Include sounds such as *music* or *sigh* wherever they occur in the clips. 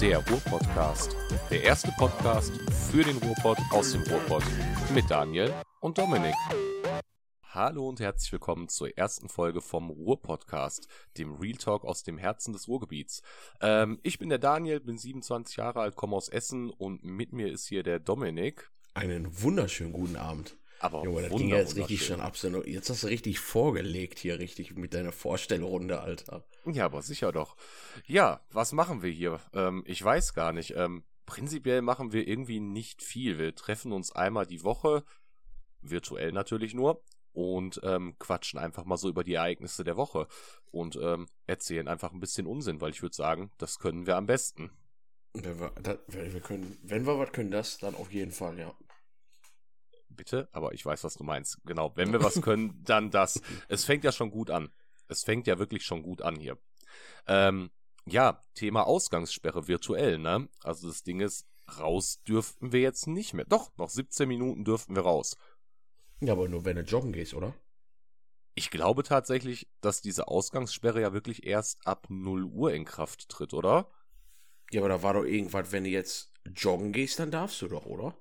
Der Ruhr-Podcast. Der erste Podcast für den Ruhrpott aus dem Ruhrpott mit Daniel und Dominik. Hallo und herzlich willkommen zur ersten Folge vom Ruhr-Podcast, dem Real Talk aus dem Herzen des Ruhrgebiets. Ähm, ich bin der Daniel, bin 27 Jahre alt, komme aus Essen und mit mir ist hier der Dominik. Einen wunderschönen guten Abend. Aber Junge, das ging ja jetzt richtig schon ab. Jetzt hast du richtig vorgelegt hier, richtig mit deiner Vorstellrunde, Alter. Ja, aber sicher doch. Ja, was machen wir hier? Ähm, ich weiß gar nicht. Ähm, prinzipiell machen wir irgendwie nicht viel. Wir treffen uns einmal die Woche, virtuell natürlich nur, und ähm, quatschen einfach mal so über die Ereignisse der Woche und ähm, erzählen einfach ein bisschen Unsinn, weil ich würde sagen, das können wir am besten. Wenn wir, das, wir können, wenn wir was können, das dann auf jeden Fall, ja. Bitte, aber ich weiß, was du meinst. Genau, wenn wir was können, *laughs* dann das. Es fängt ja schon gut an. Es fängt ja wirklich schon gut an hier. Ähm, ja, Thema Ausgangssperre virtuell, ne? Also das Ding ist, raus dürften wir jetzt nicht mehr. Doch, noch 17 Minuten dürften wir raus. Ja, aber nur wenn du joggen gehst, oder? Ich glaube tatsächlich, dass diese Ausgangssperre ja wirklich erst ab 0 Uhr in Kraft tritt, oder? Ja, aber da war doch irgendwas, wenn du jetzt joggen gehst, dann darfst du doch, oder?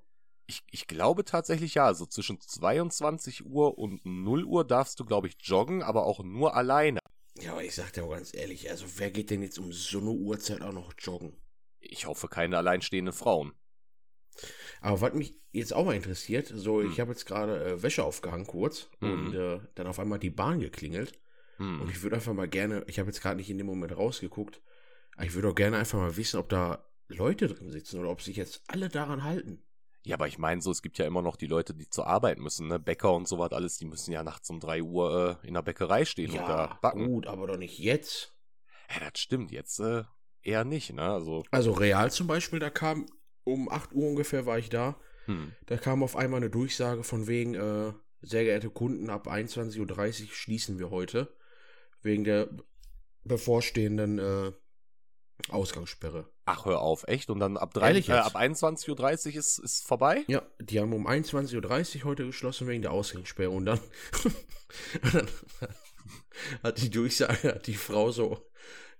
Ich, ich glaube tatsächlich ja. Also zwischen 22 Uhr und 0 Uhr darfst du, glaube ich, joggen, aber auch nur alleine. Ja, aber ich sag dir auch ganz ehrlich, also wer geht denn jetzt um so eine Uhrzeit auch noch joggen? Ich hoffe, keine alleinstehenden Frauen. Aber was mich jetzt auch mal interessiert, so Hm. ich habe jetzt gerade äh, Wäsche aufgehangen kurz Mhm. und äh, dann auf einmal die Bahn geklingelt. Hm. Und ich würde einfach mal gerne, ich habe jetzt gerade nicht in dem Moment rausgeguckt, aber ich würde auch gerne einfach mal wissen, ob da Leute drin sitzen oder ob sich jetzt alle daran halten. Ja, aber ich meine, so, es gibt ja immer noch die Leute, die zur Arbeit müssen, ne? Bäcker und sowas alles, die müssen ja nachts um 3 Uhr äh, in der Bäckerei stehen und da backen. gut, aber doch nicht jetzt. Ja, das stimmt, jetzt äh, eher nicht, ne? Also, Also Real zum Beispiel, da kam um 8 Uhr ungefähr war ich da. hm. Da kam auf einmal eine Durchsage von wegen, äh, sehr geehrte Kunden, ab 21.30 Uhr schließen wir heute. Wegen der bevorstehenden äh, Ausgangssperre. Ach, hör auf, echt? Und dann ab, äh, ab 21.30 Uhr ist, ist vorbei? Ja, die haben um 21.30 Uhr heute geschlossen wegen der Ausgangssperre und dann, *laughs* und dann hat die Durchsage, hat die Frau so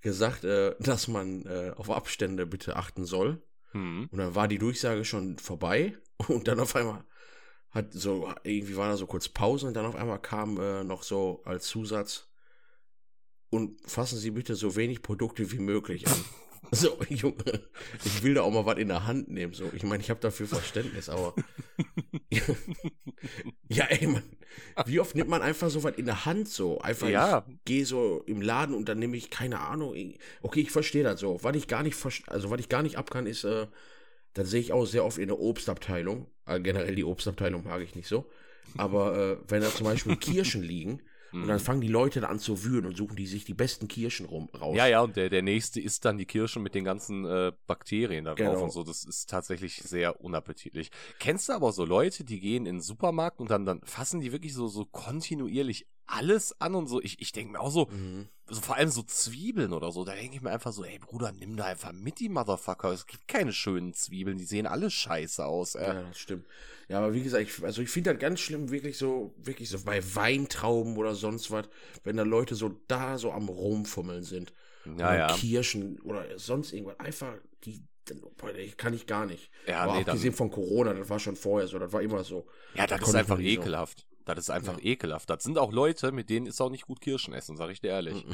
gesagt, äh, dass man äh, auf Abstände bitte achten soll. Hm. Und dann war die Durchsage schon vorbei und dann auf einmal hat so, irgendwie war da so kurz Pause und dann auf einmal kam äh, noch so als Zusatz und fassen Sie bitte so wenig Produkte wie möglich an. *laughs* So, Junge, ich will da auch mal was in der Hand nehmen. So, ich meine, ich habe dafür Verständnis, aber. *laughs* ja, ey, man, wie oft nimmt man einfach so was in der Hand so? Einfach, Ja. ich gehe so im Laden und dann nehme ich, keine Ahnung, okay, ich verstehe das so. Was ich gar nicht, also was ich gar nicht ab kann, ist, äh, das sehe ich auch sehr oft in der Obstabteilung. Äh, generell die Obstabteilung mag ich nicht so. Aber äh, wenn da zum Beispiel Kirschen liegen und Hm. dann fangen die Leute da an zu wühlen und suchen die sich die besten Kirschen rum, raus. Ja, ja, und der, der nächste isst dann die Kirsche mit den ganzen äh, Bakterien da drauf Genau. und so. Das ist tatsächlich sehr unappetitlich. Kennst du aber so Leute, die gehen in den Supermarkt und dann, dann fassen die wirklich so, so kontinuierlich alles an und so. Ich, ich denke mir auch so, Mhm. so vor allem so Zwiebeln oder so, da denke ich mir einfach so, ey Bruder, nimm da einfach mit die Motherfucker. Es gibt keine schönen Zwiebeln, die sehen alle scheiße aus. Äh. Ja, das stimmt. Ja, aber wie gesagt, ich, also ich finde das ganz schlimm, wirklich so, wirklich so bei Weintrauben oder sonst was, wenn da Leute so da so am Rumfummeln sind. Ja, ja. Kirschen oder sonst irgendwas. Einfach, die, kann ich gar nicht. Ja, aber nee, abgesehen von Corona, das war schon vorher so, das war immer so. Ja, Da das ist einfach nie so. Das ist einfach Ja. ekelhaft. Das sind auch Leute, mit denen ist auch nicht gut Kirschen essen, sag ich dir ehrlich.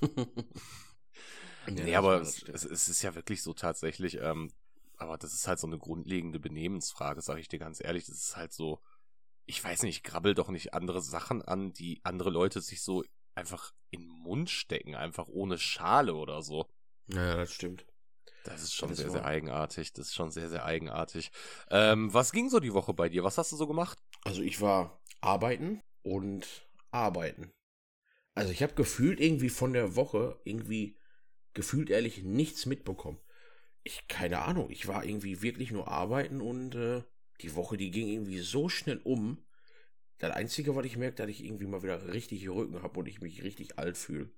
*laughs* Ja, nee, das aber es, es ist ja wirklich so tatsächlich, ähm, aber das ist halt so eine grundlegende Benehmensfrage, sag ich dir ganz ehrlich. Das ist halt so, ich weiß nicht, ich grabbel doch nicht andere Sachen an, die andere Leute sich so einfach in den Mund stecken, einfach ohne Schale oder so. Ja, das stimmt. Das ist schon Das sehr, ist sehr eigenartig. Das ist schon sehr, sehr eigenartig. Ähm, was ging so die Woche bei dir? Was hast du so gemacht? Also ich war arbeiten und arbeiten. Also ich habe gefühlt irgendwie von der Woche irgendwie gefühlt ehrlich nichts mitbekommen. Ich keine Ahnung, ich war irgendwie wirklich nur arbeiten und äh, die Woche, die ging irgendwie so schnell um. Das Einzige, was ich merkte, dass ich irgendwie mal wieder richtig Rücken habe und ich mich richtig alt fühle.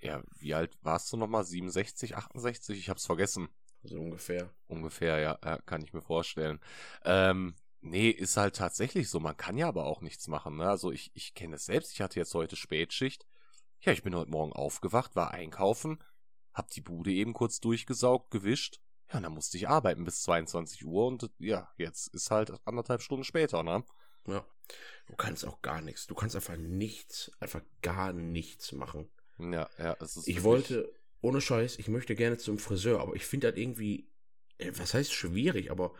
Ja, wie alt warst du nochmal? 67, 68? Ich hab's vergessen. So ungefähr. Ungefähr, ja, kann ich mir vorstellen. Ähm, nee, ist halt tatsächlich so. Man kann ja aber auch nichts machen. Ne? Also ich, ich kenne es selbst. Ich hatte jetzt heute Spätschicht. Ja, ich bin heute Morgen aufgewacht, war einkaufen, hab die Bude eben kurz durchgesaugt, gewischt Ja, dann musste ich arbeiten bis 22 Uhr und ja, jetzt ist halt anderthalb Stunden später, ne? Ja. Du kannst auch gar nichts. Du kannst einfach nichts, einfach gar nichts machen. Ja, ja, es ist. Ich wollte, ohne Scheiß, ich möchte gerne zum Friseur, aber ich finde das irgendwie, äh, was heißt schwierig, aber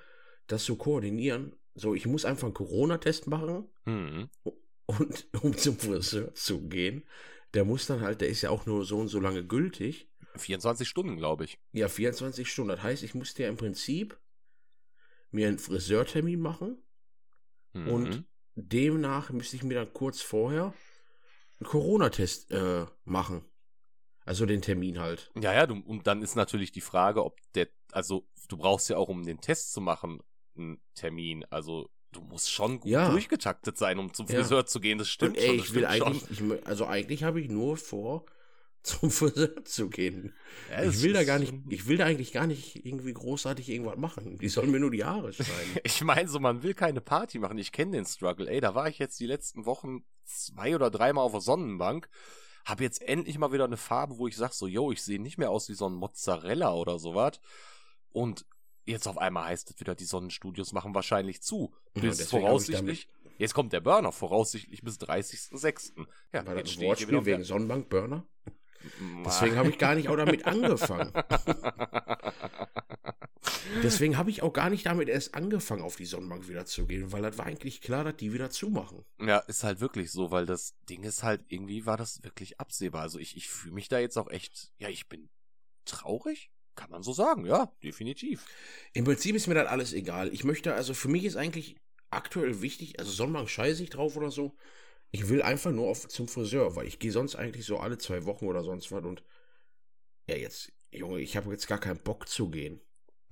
das zu koordinieren, so, ich muss einfach einen Corona-Test machen Mhm. und *laughs* um zum Friseur zu gehen, der muss dann halt, der ist ja auch nur so und so lange gültig. 24 Stunden, glaube ich. Ja, 24 Stunden. Das heißt, ich musste ja im Prinzip mir einen Friseurtermin machen Mhm. und demnach müsste ich mir dann kurz vorher einen Corona-Test äh, machen. Also den Termin halt. Ja, ja, du, und dann ist natürlich die Frage, ob der, also du brauchst ja auch, um den Test zu machen, einen Termin. Also du musst schon gut Ja. durchgetaktet sein, um zum Ja. Friseur zu gehen. Das stimmt und ey, schon. Das ich will stimmt eigentlich, ich, also eigentlich habe ich nur vor, *laughs* zum Friseur zu gehen. Ja, ich will da gar nicht, ich will da eigentlich gar nicht irgendwie großartig irgendwas machen. Die sollen mir nur die Haare schneiden. *laughs* Ich meine, so man will keine Party machen. Ich kenne den Struggle. Ey, da war ich jetzt die letzten Wochen zwei oder dreimal auf der Sonnenbank. Hab jetzt endlich mal wieder eine Farbe, wo ich sag so, yo, ich sehe nicht mehr aus wie so ein Mozzarella oder sowas. Und jetzt auf einmal heißt es wieder, die Sonnenstudios machen wahrscheinlich zu. Ja, Bis ich voraussichtlich. Jetzt kommt der Burner, voraussichtlich bis 30.06. Ja, War das jetzt hier Wortspiel wegen der- Sonnenbank-Burner? Deswegen habe ich gar nicht auch damit angefangen. *laughs* Deswegen habe ich auch gar nicht damit erst angefangen, auf die Sonnenbank wieder zu gehen, weil das war eigentlich klar, dass die wieder zumachen. Ja, ist halt wirklich so, weil das Ding ist halt, irgendwie war das wirklich absehbar. Also ich, ich fühle mich da jetzt auch echt, ja, ich bin traurig, kann man so sagen, ja, definitiv. Im Prinzip ist mir das alles egal. Ich möchte, also für mich ist eigentlich aktuell wichtig, also Sonnenbank scheiße ich drauf oder so. Ich will einfach nur auf, zum Friseur, weil ich gehe sonst eigentlich so alle zwei Wochen oder sonst was und ja, jetzt, Junge, ich habe jetzt gar keinen Bock zu gehen.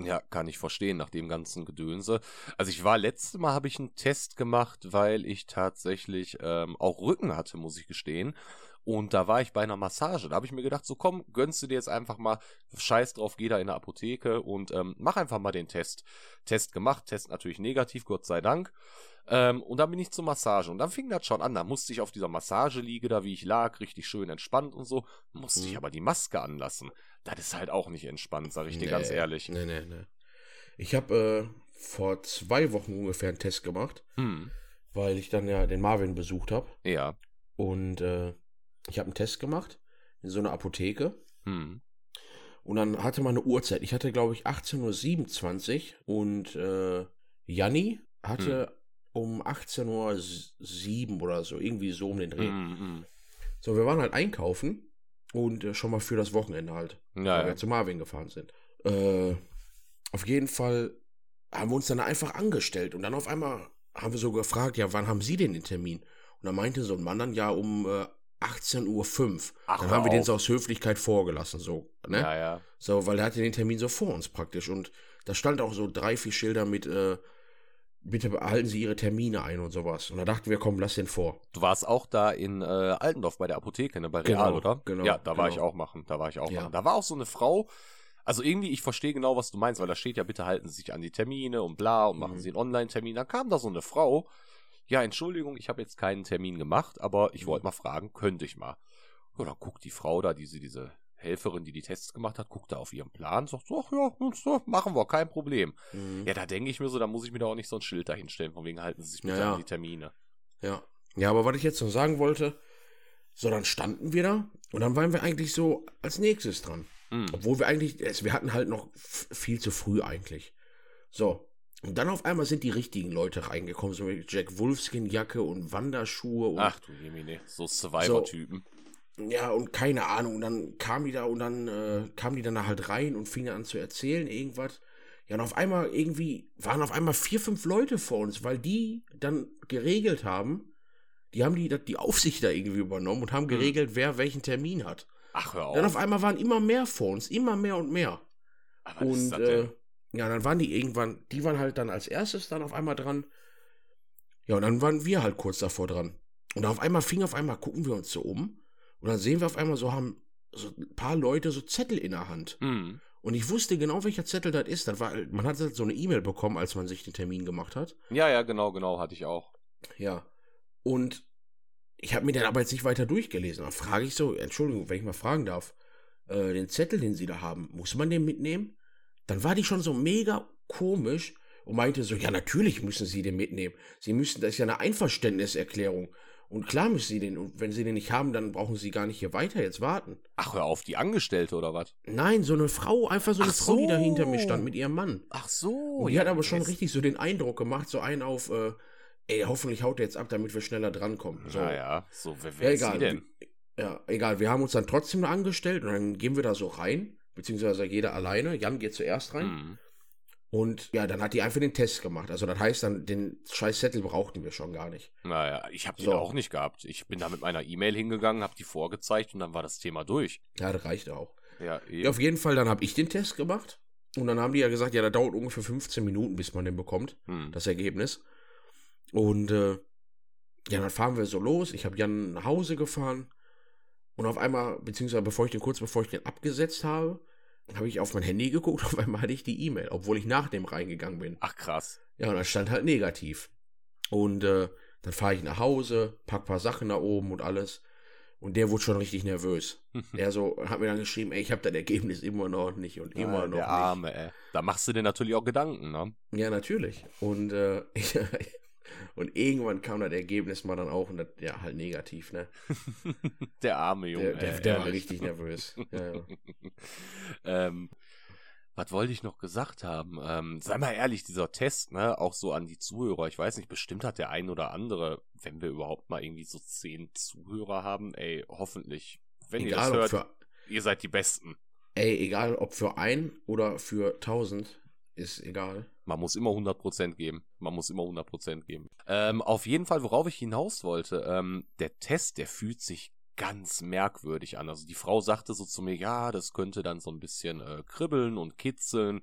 Ja, kann ich verstehen, nach dem ganzen Gedönse. Also ich war, letztes Mal habe ich einen Test gemacht, weil ich tatsächlich ähm, auch Rücken hatte, muss ich gestehen. Und da war ich bei einer Massage. Da habe ich mir gedacht, so komm, gönnst du dir jetzt einfach mal, scheiß drauf, geh da in der Apotheke und ähm, mach einfach mal den Test. Test gemacht, Test natürlich negativ, Gott sei Dank. Ähm, und dann bin ich zur Massage. Und dann fing das schon an. Da musste ich auf dieser Massageliege, da wie ich lag, richtig schön entspannt und so, musste ich Mhm. aber die Maske anlassen. Das ist halt auch nicht entspannt, sag ich dir ganz Nee, ehrlich. Nee, nee, nee. Ich habe äh, vor zwei Wochen ungefähr einen Test gemacht, Hm. weil ich dann ja den Marvin besucht habe. Ja. Und äh, ich habe einen Test gemacht in so einer Apotheke. Hm. Und dann hatte man eine Uhrzeit. Ich hatte, glaube ich, 18.27 Uhr und äh, Janni hatte um 18.07 Uhr oder so, irgendwie so um den Dreh. Hm, So, wir waren halt einkaufen und äh, schon mal für das Wochenende halt, weil Ja, ja. wir zu Marvin gefahren sind. Äh, auf jeden Fall haben wir uns dann einfach angestellt und dann auf einmal haben wir so gefragt, ja, wann haben Sie denn den Termin? Und dann meinte so ein Mann dann, ja, um äh, 18.05 Uhr. Ach, Dann haben wir den so aus Höflichkeit vorgelassen, so, ne? Ja, ja. So, weil er hatte den Termin so vor uns praktisch. Und da stand auch so drei, vier Schilder mit, äh, bitte behalten Sie Ihre Termine ein und sowas. Und da dachten wir, komm, lass den vor. Du warst auch da in äh, Altendorf bei der Apotheke, ne, bei Real, Genau, oder? genau, Ja, da war genau. ich auch machen. Da war ich auch Ja. machen. Da war auch so eine Frau. Also irgendwie, ich verstehe genau, was du meinst, weil da steht ja, bitte halten Sie sich an die Termine und bla und machen Mhm. Sie einen Online-Termin. Dann kam da so eine Frau. Ja, Entschuldigung, ich habe jetzt keinen Termin gemacht, aber ich Mhm. wollte mal fragen, könnte ich mal? Ja, dann guckt die Frau da, diese, diese Helferin, die die Tests gemacht hat, guckt da auf ihren Plan, sagt so, ach ja, so, machen wir, kein Problem. Mhm. Ja, da denke ich mir so, da muss ich mir da auch nicht so ein Schild dahinstellen, von wegen halten Sie sich bitte Ja, ja. an die Termine. Ja. Ja, aber was ich jetzt noch sagen wollte, so, dann standen wir da und dann waren wir eigentlich so als nächstes dran. Hm. Obwohl wir eigentlich, es- wir hatten halt noch viel zu früh eigentlich. So. Und dann auf einmal sind die richtigen Leute reingekommen, so mit Jack Wolfskin-Jacke und Wanderschuhe und Ach du Jemine, so Survivor-Typen. Ja, und keine Ahnung. Und dann kam die da und dann äh, kamen die dann da halt rein und fingen an zu erzählen, irgendwas. Ja, und auf einmal irgendwie waren auf einmal vier, fünf Leute vor uns, weil die dann geregelt haben, die haben die, die Aufsicht da irgendwie übernommen und haben geregelt, wer welchen Termin hat. Ach, hör auf. Dann auf einmal waren immer mehr vor uns, immer mehr und mehr. Aber Und äh, ja, dann waren die irgendwann, die waren halt dann als erstes dann auf einmal dran. Ja, und dann waren wir halt kurz davor dran. Und auf einmal fing auf einmal, gucken wir uns so um. Und dann sehen wir auf einmal so, haben so ein paar Leute so Zettel in der Hand. Hm. Und ich wusste genau, welcher Zettel das ist. Das war, man hat halt so eine E-Mail bekommen, als man sich den Termin gemacht hat. Ja, ja, genau, genau, hatte ich auch. Ja. Und ich habe mir den aber jetzt nicht weiter durchgelesen. Dann frage ich so, Entschuldigung, wenn ich mal fragen darf, äh, den Zettel, den Sie da haben, muss man den mitnehmen? dann war die schon so mega komisch und meinte so, ja, natürlich müssen Sie den mitnehmen. Sie müssen, das ist ja eine Einverständniserklärung. Und klar müssen Sie den, und wenn Sie den nicht haben, dann brauchen Sie gar nicht hier weiter jetzt warten. Ach, hör auf, die Angestellte oder was? Nein, so eine Frau, einfach so eine Ach Frau, die da so. hinter mir stand mit ihrem Mann. Ach so. Und die ja, hat aber schon richtig so den Eindruck gemacht, so einen auf, äh, ey, hoffentlich haut er jetzt ab, damit wir schneller drankommen. So. Naja, so, wer, Ja, wer ist egal. sie denn? Ja, egal. Wir haben uns dann trotzdem angestellt und dann gehen wir da so rein, beziehungsweise jeder alleine. Jan geht zuerst rein. Mhm. Und ja, dann hat die einfach den Test gemacht. Also das heißt dann, den scheiß Zettel brauchten wir schon gar nicht. Naja, ich habe den So. auch nicht gehabt. Ich bin da mit meiner E-Mail hingegangen, habe die vorgezeigt und dann war das Thema durch. Ja, das reicht auch. Ja. Ja, auf jeden Fall, dann habe ich den Test gemacht. Und dann haben die ja gesagt, ja, das dauert ungefähr 15 Minuten, bis man den bekommt, Hm. das Ergebnis. Und äh, ja, dann fahren wir so los. Ich habe Jan nach Hause gefahren. Und auf einmal, beziehungsweise bevor ich den, kurz bevor ich den abgesetzt habe, habe ich auf mein Handy geguckt. *laughs* Auf einmal hatte ich die E-Mail, obwohl ich nach dem reingegangen bin. Ach krass. Ja, und da stand halt negativ. Und äh, dann fahre ich nach Hause, pack paar Sachen da oben und alles. Und der wurde schon richtig nervös. *laughs* Er so hat mir dann geschrieben, ey, ich habe das Ergebnis immer noch nicht und immer Ja, noch der nicht. Arme, ey. Da machst du dir natürlich auch Gedanken, ne? Ja, natürlich. Und, äh, *laughs* und irgendwann kam das Ergebnis mal dann auch und das, ja, halt negativ, ne? *laughs* der arme Junge. Der, der, der war richtig nervös. Ja, ja. *laughs* ähm, was wollte ich noch gesagt haben? Ähm, sei mal ehrlich, dieser Test, ne, auch so an die Zuhörer, ich weiß nicht, bestimmt hat der ein oder andere, wenn wir überhaupt mal irgendwie so zehn Zuhörer haben, ey, hoffentlich, wenn ihr Egal, das ob hört, für, ihr seid die Besten. ey, egal ob für ein oder für tausend, ist egal. Man muss immer 100% geben. Man muss immer 100% geben. Ähm, auf jeden Fall, worauf ich hinaus wollte, ähm, der Test, der fühlt sich ganz merkwürdig an. Also die Frau sagte so zu mir, ja, das könnte dann so ein bisschen äh, kribbeln und kitzeln.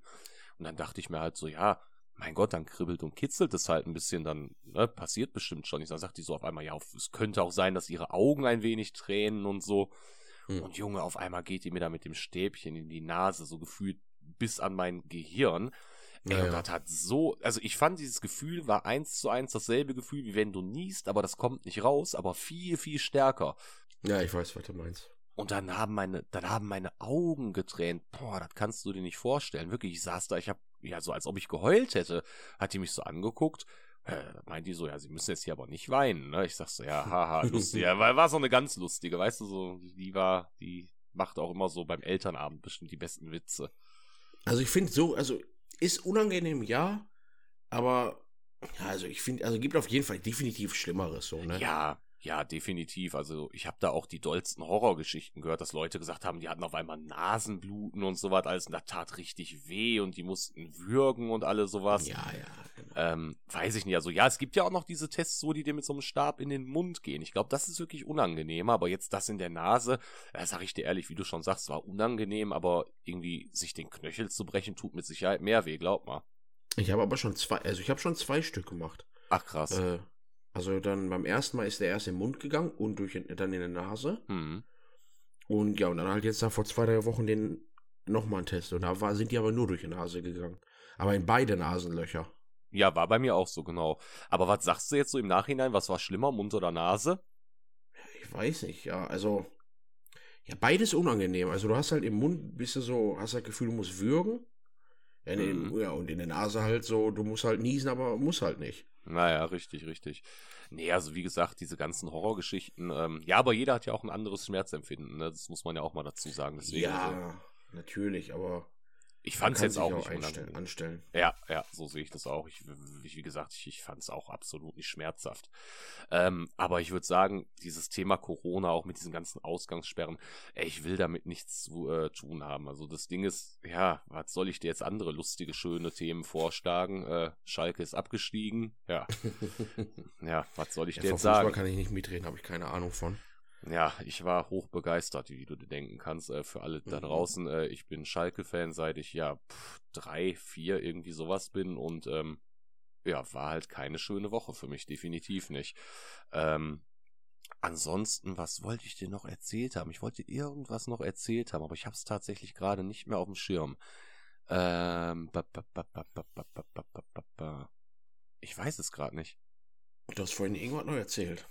Und dann dachte ich mir halt so, ja, mein Gott, dann kribbelt und kitzelt es halt ein bisschen, dann ne, passiert bestimmt schon. Ich dann sagt die so auf einmal, ja, es könnte auch sein, dass ihre Augen ein wenig tränen und so. Hm. Und Junge, auf einmal geht die mir da mit dem Stäbchen in die Nase, so gefühlt bis an mein Gehirn. Ey, und das hat so, also ich fand dieses Gefühl war eins zu eins dasselbe Gefühl, wie wenn du niest, aber das kommt nicht raus, aber viel, viel stärker. Ja, ich weiß, was du meinst. Und dann haben meine, dann haben meine Augen getränt. Boah, das kannst du dir nicht vorstellen. Wirklich, ich saß da, ich hab, ja, so als ob ich geheult hätte, hat die mich so angeguckt. Äh, meint die so, ja, sie müssen jetzt hier aber nicht weinen, ne? Ich sag so, ja, haha, *laughs* lustig. Ja, war, war so eine ganz lustige, weißt du, so, die war, die macht auch immer so beim Elternabend bestimmt die besten Witze. Also ich finde so, also ist unangenehm, ja, aber also ich finde, also gibt auf jeden Fall definitiv Schlimmeres so, ne? Ja, ja, definitiv. Also ich habe da auch die dollsten Horrorgeschichten gehört, dass Leute gesagt haben, die hatten auf einmal Nasenbluten und sowas alles und das tat richtig weh und die mussten würgen und alle sowas. Ja, ja, genau. Ähm, weiß ich nicht. Also ja, es gibt ja auch noch diese Tests, so die dir mit so einem Stab in den Mund gehen. Ich glaube, das ist wirklich unangenehm, aber jetzt das in der Nase, äh, sag ich dir ehrlich, wie du schon sagst, war unangenehm, aber irgendwie sich den Knöchel zu brechen, tut mit Sicherheit mehr weh, glaub mal. Ich habe aber schon zwei, also ich habe schon zwei Stück gemacht. Ach krass. Äh, also dann beim ersten Mal ist der erst im Mund gegangen und durch, dann in der Nase. Hm. Und ja, und dann halt jetzt da vor zwei, drei Wochen den nochmal ein Test. Und da war, sind die aber nur durch die Nase gegangen. Aber in beide Nasenlöcher. Ja, war bei mir auch so, genau. Aber was sagst du jetzt so im Nachhinein? Was war schlimmer, Mund oder Nase? Ich weiß nicht, ja, also. Ja, beides unangenehm. Also du hast halt im Mund, bist du so, hast halt das Gefühl, du musst würgen. Ja, in den- Mhm. ja, und in der Nase halt so, du musst halt niesen, aber muss halt nicht. Naja, richtig, richtig. Nee, also wie gesagt, diese ganzen Horrorgeschichten, ähm, ja, aber jeder hat ja auch ein anderes Schmerzempfinden, ne? Das muss man ja auch mal dazu sagen. Deswegen, also, ja, natürlich, aber ich fand's kann jetzt auch auch nicht unangenehm. anstellen. Ja, ja, so sehe ich das auch. Ich, wie gesagt, ich, ich fand es auch absolut nicht schmerzhaft. Ähm, aber ich würde sagen, dieses Thema Corona, auch mit diesen ganzen Ausgangssperren, ey, ich will damit nichts zu äh, tun haben. Also das Ding ist, ja, was soll ich dir jetzt andere lustige, schöne Themen vorschlagen? Äh, Schalke ist abgestiegen. Ja, *laughs* ja, was soll ich Ja, dir jetzt sagen? kann ich nicht mitreden, habe ich keine Ahnung von. Ja, ich war hochbegeistert, wie du dir denken kannst. Äh, für alle mhm. da draußen, äh, ich bin Schalke-Fan, seit ich ja pff, drei, vier irgendwie sowas bin und ähm, ja, war halt keine schöne Woche für mich, definitiv nicht. Ähm, ansonsten, was wollte ich dir noch erzählt haben? Ich wollte irgendwas noch erzählt haben, aber ich habe es tatsächlich gerade nicht mehr auf dem Schirm. Ähm, ich weiß es gerade nicht. Du hast vorhin irgendwas noch erzählt.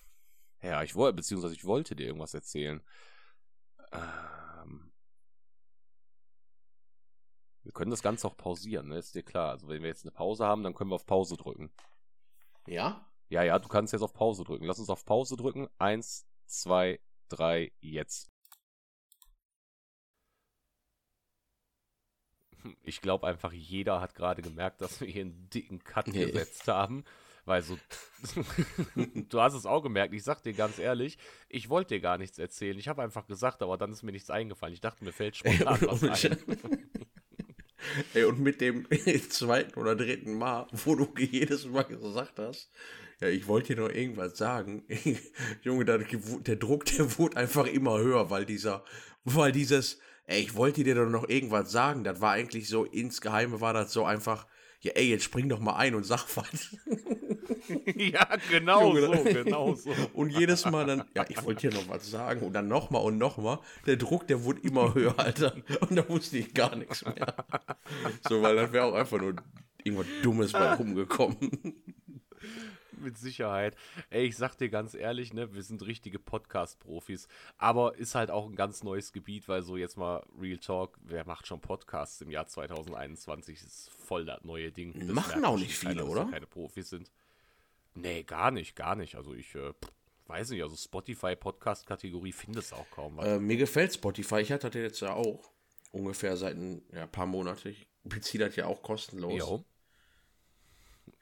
Ja, ich wollte, beziehungsweise ich wollte dir irgendwas erzählen. Ähm, Wir können das Ganze auch pausieren, ne? Ist dir klar. Also wenn wir jetzt eine Pause haben, dann können wir auf Pause drücken. Ja? Ja, ja, du kannst jetzt auf Pause drücken. Lass uns auf Pause drücken. Eins, zwei, drei, jetzt. Hm, Ich glaube einfach, jeder hat gerade gemerkt, dass wir hier einen dicken Cut Nee. gesetzt haben. Weil so, *laughs* du hast es auch gemerkt, ich sag dir ganz ehrlich, ich wollte dir gar nichts erzählen. Ich habe einfach gesagt, aber dann ist mir nichts eingefallen. Ich dachte, mir fällt spontan was ein. Ey, und mit dem *laughs* zweiten oder dritten Mal, wo du *laughs* jedes Mal gesagt hast, ja, ich wollte dir noch irgendwas sagen. Junge, der, der Druck, der wurde einfach immer höher, weil dieser, weil dieses, ey, ich wollte dir doch noch irgendwas sagen, das war eigentlich so, insgeheime war das so einfach, ja, ey, jetzt spring doch mal ein und sag *laughs* was. ja, genau so, *laughs* genau so. Und jedes Mal dann, ja, ich wollte dir noch was sagen und dann nochmal und nochmal. Der Druck, der wurde immer höher, Alter. Und da wusste ich gar nichts mehr. So, weil das wäre auch einfach nur irgendwas Dummes bei *laughs* rumgekommen. Mit Sicherheit. Ey, ich sag dir ganz ehrlich, ne, wir sind richtige Podcast-Profis. Aber ist halt auch ein ganz neues Gebiet, weil so jetzt mal Real Talk, wer macht schon Podcasts im Jahr 2021? Ist voll das neue Ding. Das Machen auch nicht viele, keiner, oder? keine Profis sind. Nee, gar nicht, gar nicht. Also ich äh, weiß nicht, also Spotify-Podcast-Kategorie findest auch kaum was. Äh, mir gefällt Spotify. Ich hatte das jetzt ja auch. Ungefähr seit ein ja, paar Monaten. Ich beziehe das ja auch kostenlos. Jo.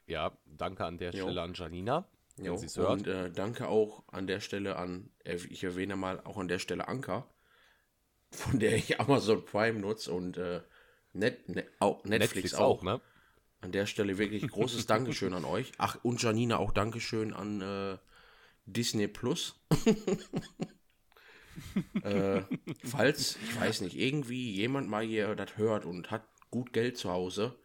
Ja, danke an der Jo. Stelle an Janina, wenn Jo, sie es hört. und äh, danke auch an der Stelle an, äh, ich erwähne mal auch an der Stelle Anker, von der ich Amazon Prime nutze und äh, Net, Net, auch Netflix, auch. ne? An der Stelle wirklich großes Dankeschön an euch. Ach, und Janina auch Dankeschön an äh, Disney Plus. *laughs* äh, falls, ich weiß nicht, irgendwie jemand mal hier das hört und hat gut Geld zu Hause,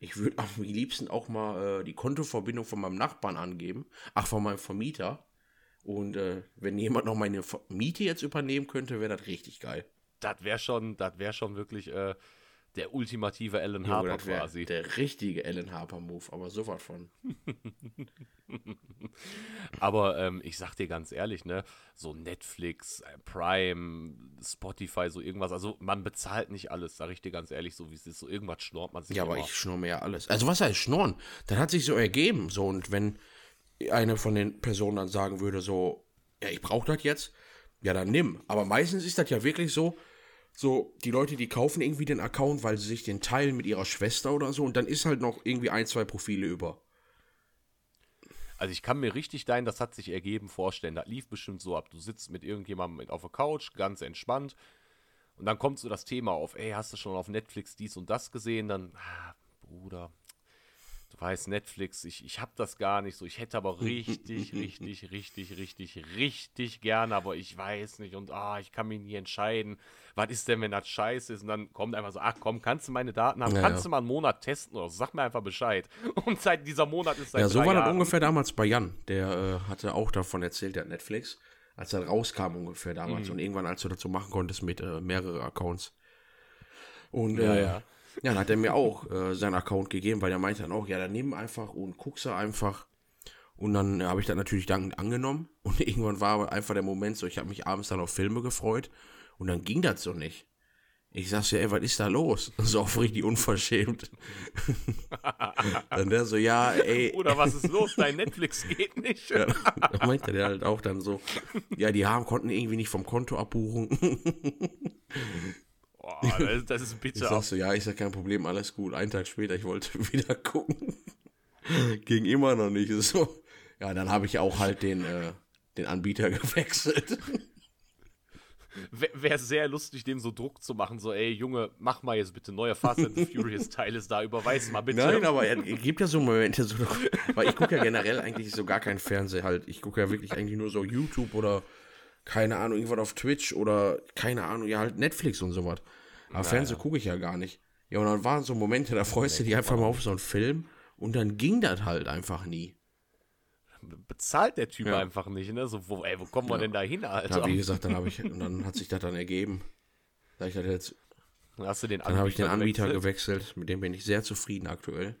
ich würde am liebsten auch mal äh, die Kontoverbindung von meinem Nachbarn angeben. Ach, von meinem Vermieter. Und äh, wenn jemand noch meine Miete jetzt übernehmen könnte, wäre das richtig geil. Das wäre schon, das schon wirklich äh, der ultimative Alan Harper wär quasi. Der richtige Ellen Harper-Move, aber sowas von. *laughs* Aber ähm, ich sag dir ganz ehrlich, ne, so Netflix, äh, Prime, Spotify, so irgendwas, also man bezahlt nicht alles, sag ich dir ganz ehrlich, so wie es ist, so irgendwas schnort man sich Ja, aber immer. ich schnurre mir ja alles. Also was heißt schnorren? Das hat sich so ergeben. So, und wenn eine von den Personen dann sagen würde, so, ja, ich brauche das jetzt, ja, dann nimm. Aber meistens ist das ja wirklich so, so, die Leute, die kaufen irgendwie den Account, weil sie sich den teilen mit ihrer Schwester oder so, und dann ist halt noch irgendwie ein, zwei Profile über. Also ich kann mir richtig dein, das hat sich ergeben, vorstellen. Das lief bestimmt so ab. Du sitzt mit irgendjemandem auf der Couch, ganz entspannt. Und dann kommt so das Thema auf, ey, hast du schon auf Netflix dies und das gesehen? Dann, ah, Bruder, du weißt, Netflix, ich, ich hab das gar nicht so. Ich hätte aber richtig, richtig, richtig, richtig, richtig gerne, aber ich weiß nicht und ah, ich kann mich nie entscheiden. Was ist denn, wenn das scheiße ist? Und dann kommt einfach so, ach komm, kannst du meine Daten haben? Ja, kannst ja. du mal einen Monat testen oder? Sag mir einfach Bescheid. *laughs* Und seit dieser Monat ist seit Ja, so war das Jahren. ungefähr damals bei Jan. Der äh, hatte auch davon erzählt, der hat Netflix, als er rauskam ungefähr damals. Mhm. Und irgendwann, als du dazu machen konntest mit äh, mehrere Accounts. Und Ja, äh, ja. Ja. dann hat er mir auch äh, seinen Account gegeben, weil er meinte dann auch, ja, dann nimm einfach und guckst du einfach. Und dann äh, habe ich das natürlich dankend angenommen. *laughs* Und irgendwann war einfach der Moment so, ich habe mich abends dann auf Filme gefreut. Und dann ging das so nicht. Ich sag's ja, ey, was ist da los? *laughs* So auf richtig unverschämt. *laughs* dann der so, ja, ey, Oder was ist los? Dein Netflix geht nicht. ja, da meinte der halt auch dann so, ja, die haben, konnten irgendwie nicht vom Konto abbuchen. Boah, das, ist- das ist Ich bitter. sag so, ja, ist ja kein Problem, alles gut. Einen Tag später, ich wollte *laughs* wieder gucken. Ging immer noch nicht so. Ja, dann habe ich auch halt den, äh, den Anbieter *laughs* gewechselt. Wäre sehr lustig, dem so Druck zu machen, so, ey, Junge, mach mal jetzt bitte neuer Fast and the Furious Teil ist da, überweis mal bitte. Nein, aber er gibt ja so Momente, so, weil ich gucke ja generell eigentlich so gar keinen Fernseher halt. Ich gucke ja wirklich eigentlich nur so YouTube oder keine Ahnung, irgendwas auf Twitch oder keine Ahnung, ja halt Netflix und sowas. Aber Fernsehen gucke ich ja gar nicht. Ja, und dann waren so Momente, da freust du dich einfach mal auf so einen Film und dann ging das halt einfach nie. Bezahlt der Typ Ja. einfach nicht, ne? So, wo, ey, wo kommen wir denn da hin, Ja, Alter? wie gesagt, dann habe ich, und dann hat sich das dann ergeben. Da ich das jetzt, Dann hast du den dann habe ich den Anbieter gewechselt. gewechselt, mit dem bin ich sehr zufrieden aktuell.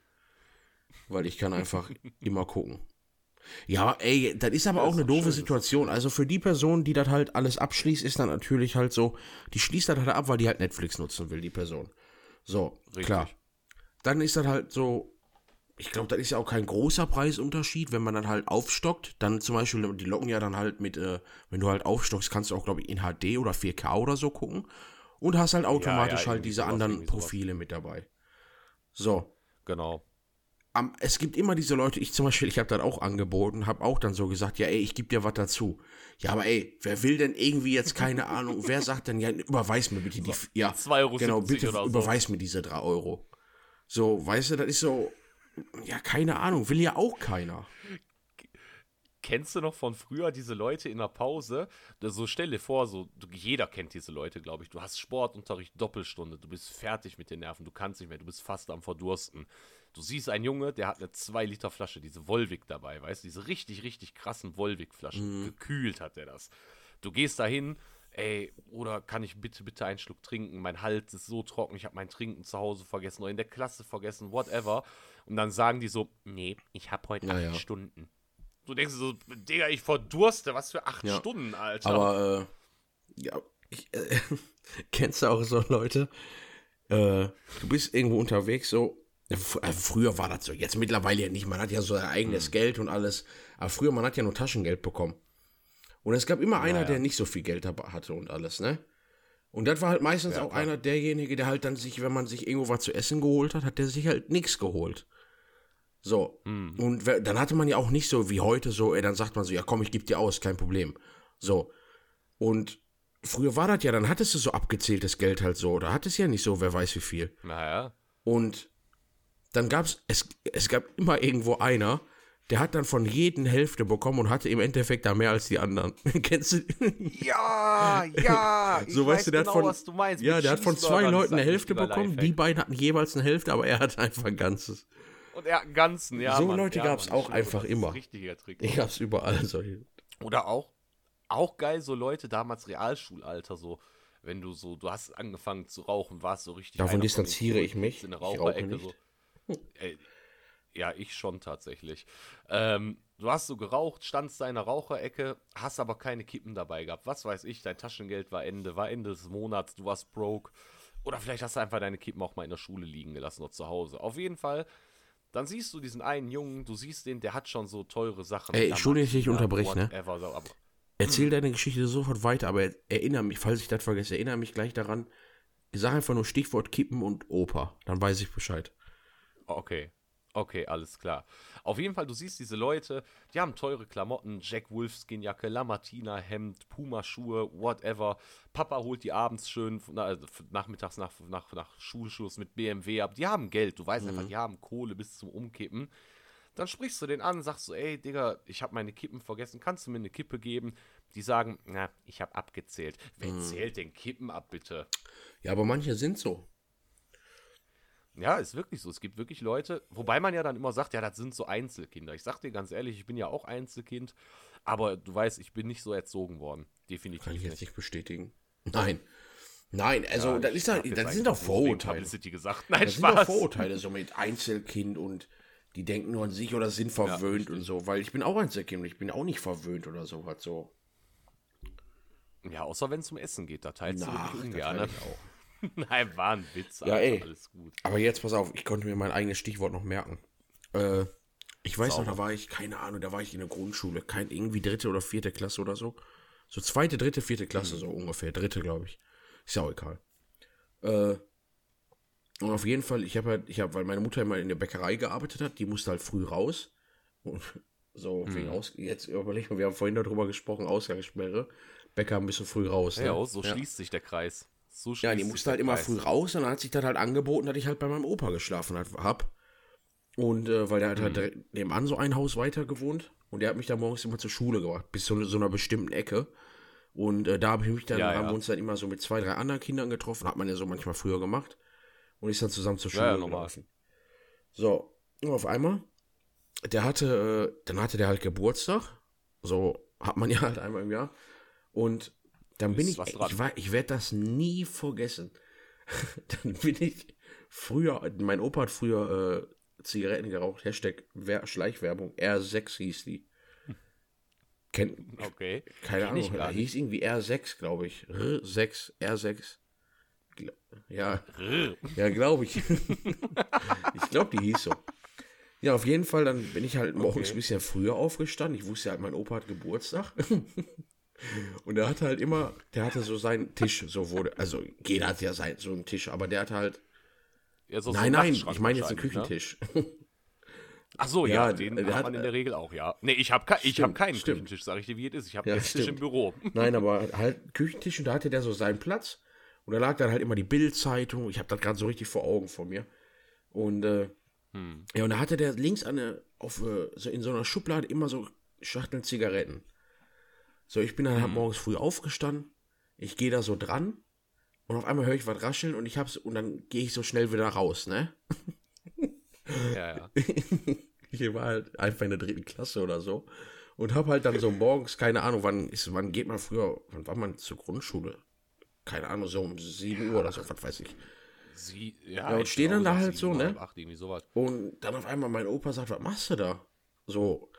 Weil ich kann einfach *laughs* immer gucken. Ja, ey, das ist aber Ja, auch ist eine doofe schön, Situation. Also für die Person, die das halt alles abschließt, ist dann natürlich halt so, die schließt das halt ab, weil die halt Netflix nutzen will, die Person. So, Richtig. klar. Dann ist das halt so, ich glaube, das ist ja auch kein großer Preisunterschied, wenn man dann halt aufstockt. Dann zum Beispiel, die locken ja dann halt mit, äh, wenn du halt aufstockst, kannst du auch, glaube ich, in HD oder 4K oder so gucken. Und hast halt automatisch ja, halt irgendwie diese anderen. Profile mit dabei. So. Genau. Am, es gibt immer diese Leute, ich zum Beispiel, ich habe das auch angeboten, habe auch dann so gesagt, ja ey, ich gebe dir was dazu. Ja, aber ey, wer will denn irgendwie jetzt keine Ahnung, *laughs* wer sagt denn, ja, überweis mir bitte die, ja, 2,70 Euro genau, bitte oder so. überweis mir diese 3 Euro. So, weißt du, das ist so, ja, keine Ahnung, will ja auch keiner. Kennst du noch von früher diese Leute in der Pause? So stell dir vor, so jeder kennt diese Leute, glaube ich. Du hast Sportunterricht, Doppelstunde, du bist fertig mit den Nerven, du kannst nicht mehr, du bist fast am Verdursten. Du siehst einen Junge, der hat eine 2 Liter Flasche, diese Volvic dabei, weißt du, diese richtig, richtig krassen Volvic-Flaschen. Gekühlt hat er das. Du gehst dahin, ey, oder kann ich bitte, bitte einen Schluck trinken? Mein Hals ist so trocken, ich habe mein Trinken zu Hause vergessen oder in der Klasse vergessen, whatever. Und dann sagen die so, nee, ich habe heute Ja, acht ja. Stunden. Du denkst so, Digga, ich verdurste, was für acht Ja. Stunden, Alter. Aber, äh, ja, ich, äh, *laughs* kennst du auch so Leute? Äh, du bist irgendwo unterwegs, so. Äh, Früher war das so, jetzt mittlerweile ja nicht. Man hat ja so sein eigenes Hm. Geld und alles. Aber früher, man hat ja nur Taschengeld bekommen. Und es gab immer einer, ja. der nicht so viel Geld hatte und alles, ne? Und das war halt meistens Ja, auch klar. einer derjenige, der halt dann sich, wenn man sich irgendwo was zu essen geholt hat, hat der sich halt nichts geholt. So. Hm. Und dann hatte man ja auch nicht so wie heute so, ey, dann sagt man so, ja komm, ich geb dir aus, kein Problem. So. Und früher war das ja, dann hattest du so abgezähltes Geld halt so, oder hattest ja nicht so, wer weiß wie viel. naja. Und dann gab's, es, es gab immer irgendwo einer, der hat dann von jedem Hälfte bekommen und hatte im Endeffekt da mehr als die anderen. *laughs* Kennst du? Ja, ja. *laughs* so weißt du, der hat von, du meinst. ja, der hat von zwei Leuten eine Hälfte bekommen, die beiden hatten jeweils eine Hälfte, aber er hat einfach ein Ganzes. Und er hat einen ganzen, ja. So Mann, Leute ja, gab's Mann, auch einfach das immer. Richtiger Trick. Ich hab's überall solche. Oder auch, auch geil, so Leute damals Realschulalter, so, wenn du so, du hast angefangen zu rauchen, warst so richtig. Davon distanziere ich mich. In der Ich rauche nicht. so. Ey, ja, ich schon tatsächlich. Ähm, du hast so geraucht, standst da in der Raucherecke, hast aber keine Kippen dabei gehabt. Was weiß ich, dein Taschengeld war Ende, war Ende des Monats, du warst broke. Oder vielleicht hast du einfach deine Kippen auch mal in der Schule liegen gelassen oder zu Hause. Auf jeden Fall, dann siehst du diesen einen Jungen, du siehst den, der hat schon so teure Sachen. Ey, Entschuldigung, ich dich Martina, unterbreche, ne? so, Erzähl deine Geschichte sofort weiter, aber erinnere mich, falls ich das vergesse, erinnere mich gleich daran. Ich sage einfach nur Stichwort Kippen und Opa, dann weiß ich Bescheid. Okay. Okay, alles klar. Auf jeden Fall, du siehst diese Leute, die haben teure Klamotten, Jack Wolfskin Jacke, Lamartina Hemd, Puma Schuhe, whatever. Papa holt die abends schön na, also nachmittags nach, nach, nach Schulschluss mit BMW ab. Die haben Geld, du weißt einfach, die haben Kohle bis zum Umkippen. Dann sprichst du den an, sagst so, ey, Digga, ich habe meine Kippen vergessen, kannst du mir eine Kippe geben? Die sagen, na, ich habe abgezählt. Wer zählt denn Kippen ab, bitte? Ja, aber manche sind so. Ja, ist wirklich so. Es gibt wirklich Leute, wobei man ja dann immer sagt, ja, das sind so Einzelkinder. Ich sag dir ganz ehrlich, ich bin ja auch Einzelkind, aber du weißt, ich bin nicht so erzogen worden. Definitiv Kann ich jetzt nicht. bestätigen. Nein. Nein, also Ja, das, ist jetzt das sind doch Vorurteile. Gesagt. Nein, Das sind doch Spaß. Vorurteile, so mit Einzelkind und die denken nur an sich oder sind verwöhnt und so, weil ich bin auch Einzelkind und ich bin auch nicht verwöhnt oder sowas so. Ja, außer wenn es um Essen geht, da teilst Na, du wirklich ungern. ich auch. *laughs* Nein, war ein Witz. Ja, ey. Alles gut. Aber jetzt pass auf, ich konnte mir mein eigenes Stichwort noch merken. Äh, ich weiß Sauber. noch, da war ich, keine Ahnung, da war ich in der Grundschule, kein irgendwie dritte oder vierte Klasse oder so. So zweite, dritte, vierte Klasse, so ungefähr. Dritte, glaube ich. Ist ja auch egal. Äh, und auf jeden Fall, ich habe halt, ich habe, weil meine Mutter immer in der Bäckerei gearbeitet hat, die musste halt früh raus. Und *laughs* so, wegen Aus, jetzt überleg mal, wir haben vorhin darüber gesprochen, Ausgangssperre. Bäcker ein bisschen früh raus. Ja, ne? so schließt sich der Kreis. So Ja, die musste halt immer Kreis. früh raus und dann hat sich das halt angeboten, dass ich halt bei meinem Opa geschlafen hat, hab. Und äh, weil der hat halt direkt nebenan so ein Haus weiter gewohnt und der hat mich dann morgens immer zur Schule gebracht, bis zu so einer bestimmten Ecke. Und äh, da habe ich mich dann, Ja, haben ja. wir uns dann immer so mit zwei, drei anderen Kindern getroffen, hat man ja so manchmal früher gemacht. Und ist dann zusammen zur Schule Ja, gelaufen. So, und auf einmal, der hatte, äh, dann hatte der halt Geburtstag. So hat man *laughs* ja halt einmal im Jahr. Und dann bin ich, ich, war- ich werde das nie vergessen. *laughs* dann bin ich früher, mein Opa hat früher äh, Zigaretten geraucht, Hashtag Wer Schleichwerbung, R6 hieß die. Kennt, Okay. keine Kenn Ahnung, gar hieß irgendwie R6, glaube ich. R6, R6. gl- ja, ja, glaube ich. *laughs* ich glaube, die hieß so. Ja, auf jeden Fall, dann bin ich halt morgens Okay. ein bisschen früher aufgestanden. Ich wusste halt, mein Opa hat Geburtstag. *laughs* Und der hatte halt immer, der hatte so seinen Tisch, so wurde, also jeder hat ja sein, so einen Tisch, aber der hatte halt, Ja, so- so nein, ein nein, ich meine jetzt einen Ne? Küchentisch. Ach so, ja, Ja, den hat hat- man in der Regel auch, ja. Nee, ich habe ke ich hab keinen stimmt. Küchentisch, sag ich dir, wie es ist. Ich habe Ja, einen Tisch im. Büro. Nein, *laughs* aber halt Küchentisch und da hatte der so seinen Platz. Und da lag dann halt immer die Bildzeitung. Ich habe das gerade so richtig vor Augen vor mir. Und äh, Hm. ja, und da hatte der links an der, auf, äh, so in so einer Schublade immer so Schachteln Zigaretten. So, ich bin dann halt morgens früh aufgestanden. Ich gehe da so dran. Und auf einmal höre ich was rascheln und ich hab's, und dann gehe ich so schnell wieder raus, ne? *laughs* Ja, ja. *laughs* ich war halt einfach in der dritten Klasse oder so. Und hab halt dann so morgens, keine Ahnung, wann ist, wann geht man früher, wann war man zur Grundschule? Keine Ahnung, so um 7 Uhr oder so, was weiß ich. Sie, Ja, ja, und ich stehen dann da halt so, ne? Acht. Und dann auf einmal mein Opa sagt, was machst du da? So.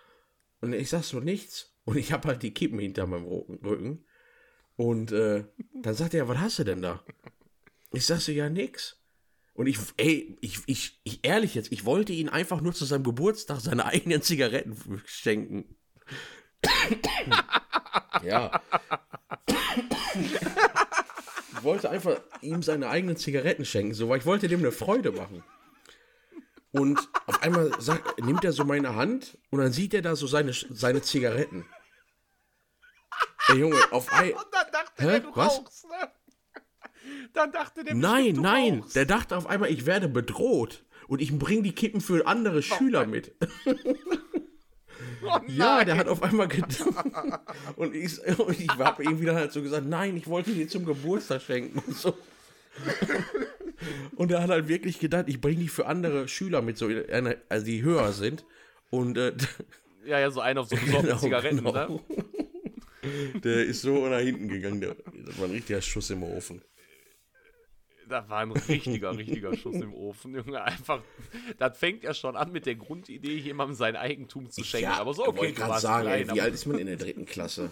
Und ich sag so nichts. Und ich hab halt die Kippen hinter meinem Rücken. Und äh, dann sagt er, was hast du denn da? Ich sag so, ja, nix. Und ich, ey, ich, ich, ich, ehrlich jetzt, ich wollte ihn einfach nur zu seinem Geburtstag seine *laughs* eigenen Zigaretten schenken. *laughs* ja. Ich wollte einfach ihm seine eigenen Zigaretten schenken, so, weil ich wollte dem eine Freude machen. Und auf einmal sagt, nimmt er so meine Hand und dann sieht er da so seine, seine Zigaretten. Der Junge, auf ein. Und dann dachte Hä? der, du Was? rauchst, ne? Dann dachte der, Nein, du nein, rauchst. der dachte auf einmal, ich werde bedroht. Und ich bringe die Kippen für andere Schüler mit. *laughs* Oh *laughs* Ja, der hat auf einmal gedacht. *laughs* Und ich, und ich habe irgendwie dann halt so gesagt, nein, ich wollte die zum Geburtstag schenken und so. Und er hat halt wirklich gedacht, ich bringe die für andere Schüler mit, so in einer- also die höher sind. Und äh, *laughs* Ja, ja, so einer auf so Genau, Zigaretten, genau. ne? *laughs* der ist so nach hinten gegangen. Der, das war ein richtiger Schuss im Ofen. Das war ein richtiger, *laughs* richtiger Schuss im Ofen, Junge. Einfach, das fängt ja schon an mit der Grundidee, jemandem sein Eigentum zu schenken. aber so, okay, ich gerade sagen, klein, ey, wie alt ist man in der dritten Klasse?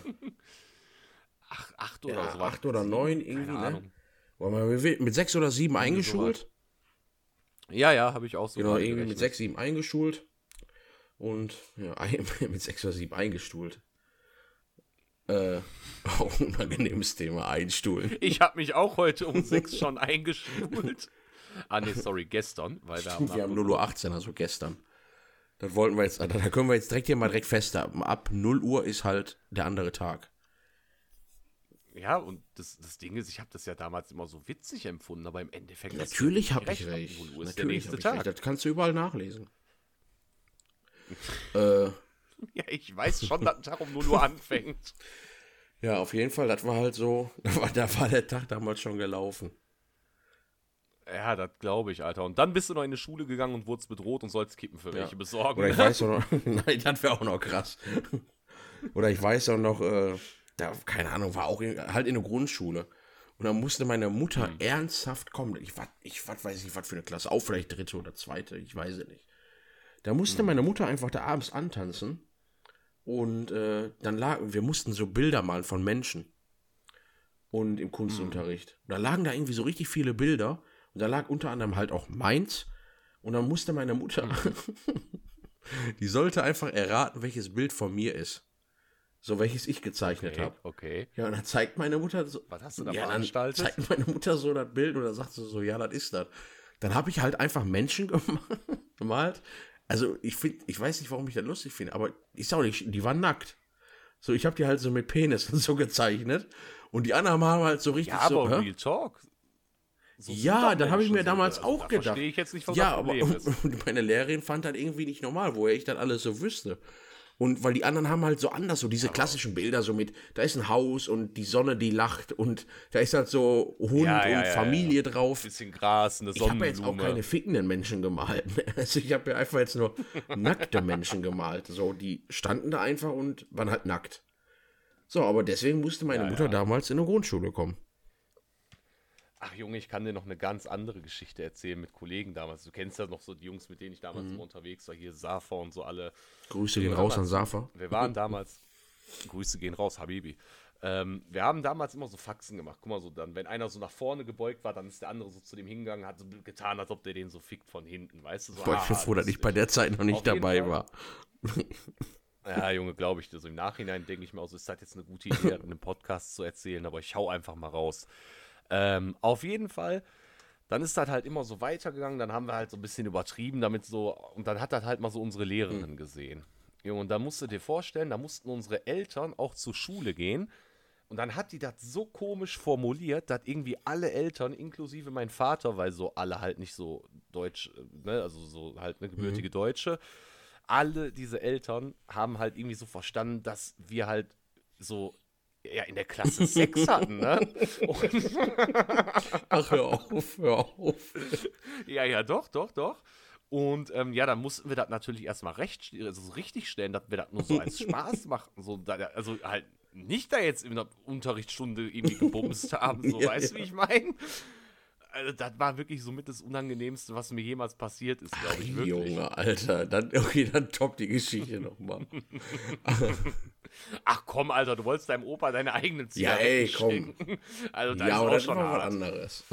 ach, acht oder Ja, so. acht oder neun irgendwie, ne? Ahnung. Mit sechs oder sieben eingeschult. Ja, ja, habe ich auch so Genau, irgendwie mit sechs, sieben eingeschult. Und ja, *laughs* mit sechs oder sieben eingestuhlt. Äh, *laughs* auch unangenehmes Thema, einstuhlen. Ich habe mich auch heute um sechs schon eingeschult. Ah, nee, sorry, gestern, weil wir haben, Wir haben 0 Uhr 18, also gestern. Das wollten wir jetzt, da können wir jetzt direkt hier mal direkt festhalten. Ab 0 Uhr ist halt der andere Tag. Ja, und das, das Ding ist, ich habe das ja damals immer so witzig empfunden, aber im Endeffekt. Natürlich ja habe ich recht. 0 Uhr ist der Natürlich nächste habe ich Tag. recht. Das kannst du überall nachlesen. *laughs* äh, Ja, ich weiß schon, dass ein Tag um 0 Uhr anfängt. *laughs* ja, auf jeden Fall, das war halt so, *laughs* da war, da war der Tag damals schon gelaufen. Ja, das glaube ich, Alter. Und dann bist du noch in die Schule gegangen und wurdest bedroht und sollst Kippen für welche besorgen. Oder ich weiß auch noch, nein, das wäre auch noch krass. Oder ich weiß auch noch, äh, da, keine Ahnung, war auch in, halt in der Grundschule. Und dann musste meine Mutter ernsthaft kommen. Ich war, ich was weiß nicht, was für eine Klasse, auch vielleicht dritte oder zweite, ich weiß es nicht. Da musste meine Mutter einfach da abends antanzen. Und äh, dann lagen, wir mussten so Bilder malen von Menschen. Und im Kunstunterricht. Und da lagen da irgendwie so richtig viele Bilder. Und da lag unter anderem halt auch meins. Und dann musste meine Mutter, *laughs* die sollte einfach erraten, welches Bild von mir ist. So welches ich gezeichnet Okay, habe. okay. Ja, und dann zeigt meine Mutter so. Was hast du da ja, dann veranstaltet? zeigt meine Mutter so das Bild und dann sagt sie so, ja, das ist das. Dann habe ich halt einfach Menschen gema- *laughs* gemalt. Also ich finde, ich weiß nicht, warum ich das lustig finde, aber ist auch nicht, die waren nackt. So, ich habe die halt so mit Penis und *laughs* so gezeichnet. Und die anderen haben halt so richtig Ja, so. aber hä? Real Talk. So Ja, dann habe ich mir damals Also, auch da gedacht. Verstehe ich jetzt nicht, was ja, das aber Problem ist. und *laughs* meine Lehrerin fand das irgendwie nicht normal, woher ich das alles so wüsste. Und weil die anderen haben halt so anders, so diese klassischen Bilder, so mit, da ist ein Haus und die Sonne, die lacht und da ist halt so Hund Ja, ja, und ja, Familie drauf. Bisschen Gras, eine Ich habe ja jetzt auch keine fickenden Menschen gemalt. *laughs* Also ich habe ja einfach jetzt nur *laughs* nackte Menschen gemalt. So, die standen da einfach und waren halt nackt. So, aber deswegen musste meine Ja, Mutter ja. damals in eine Grundschule kommen. Ach Junge, ich kann dir noch eine ganz andere Geschichte erzählen mit Kollegen damals. Du kennst ja noch so die Jungs, mit denen ich damals Mhm. immer unterwegs war, hier Safa und so alle. Grüße gehen raus an damals- Safa. *laughs* Wir waren damals, Grüße gehen raus, Habibi. Ähm, wir haben damals immer so Faxen gemacht. Guck mal, so dann, wenn einer so nach vorne gebeugt war, dann ist der andere so zu dem hingegangen, hat so getan, als ob der den so fickt von hinten, weißt du? So, Boah, ich bin ah, froh, dass ich bei der Zeit noch nicht dabei war. *laughs* Ja, Junge, glaube ich dir. So im Nachhinein denke ich mir auch, so ist das jetzt eine gute Idee, *laughs* einem Podcast zu erzählen, aber ich hau einfach mal raus. Ähm, auf jeden Fall, dann ist das halt immer so weitergegangen, dann haben wir halt so ein bisschen übertrieben damit so, und dann hat das halt mal so unsere Lehrerin gesehen. Junge, und da musst du dir vorstellen, da mussten unsere Eltern auch zur Schule gehen. Und dann hat die das so komisch formuliert, dass irgendwie alle Eltern, inklusive mein Vater, weil so alle halt nicht so deutsch, äh, ne, also so halt eine gebürtige Deutsche, alle diese Eltern haben halt irgendwie so verstanden, dass wir halt so ja, in der Klasse Sex hatten, *laughs* ne? Und, Ach, hör auf, hör auf. ja, ja, doch, doch, doch. Und ähm, ja, dann mussten wir das natürlich erstmal recht, also so richtig stellen, dass wir das nur so als Spaß machen. So, da, also halt nicht da jetzt in der Unterrichtsstunde irgendwie gebumst haben, so *laughs* Ja, weißt du, wie ich meine? Also, das war wirklich so mit das Unangenehmste, was mir jemals passiert ist, glaube ich, wirklich. Junge, Alter. Dann, okay, dann top die Geschichte nochmal. Ach komm, Alter, du wolltest deinem Opa deine eigenen Ja, Zigaretten ey, komm. Also, da ja, ist aber das schon war was anderes.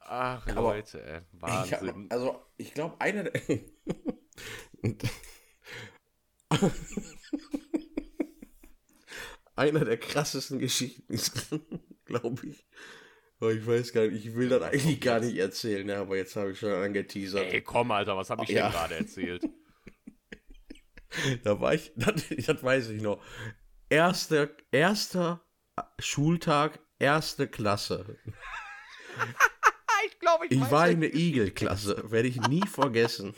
Ach, Aber Leute, ey, Ich hab, Wahnsinn. also, ich glaube, einer der. *laughs* einer der krassesten Geschichten ist, glaube ich. Oh, ich weiß gar nicht, ich will das eigentlich gar nicht erzählen, ja, aber jetzt habe ich schon angeteasert. Ey, komm, Alter, was habe ich Ja. denn gerade erzählt? *laughs* Da war ich, *laughs* das, das weiß ich noch. Erster, erster Schultag, erste Klasse. *laughs* ich glaube, Ich war in der Igel-Klasse, werde ich nie vergessen.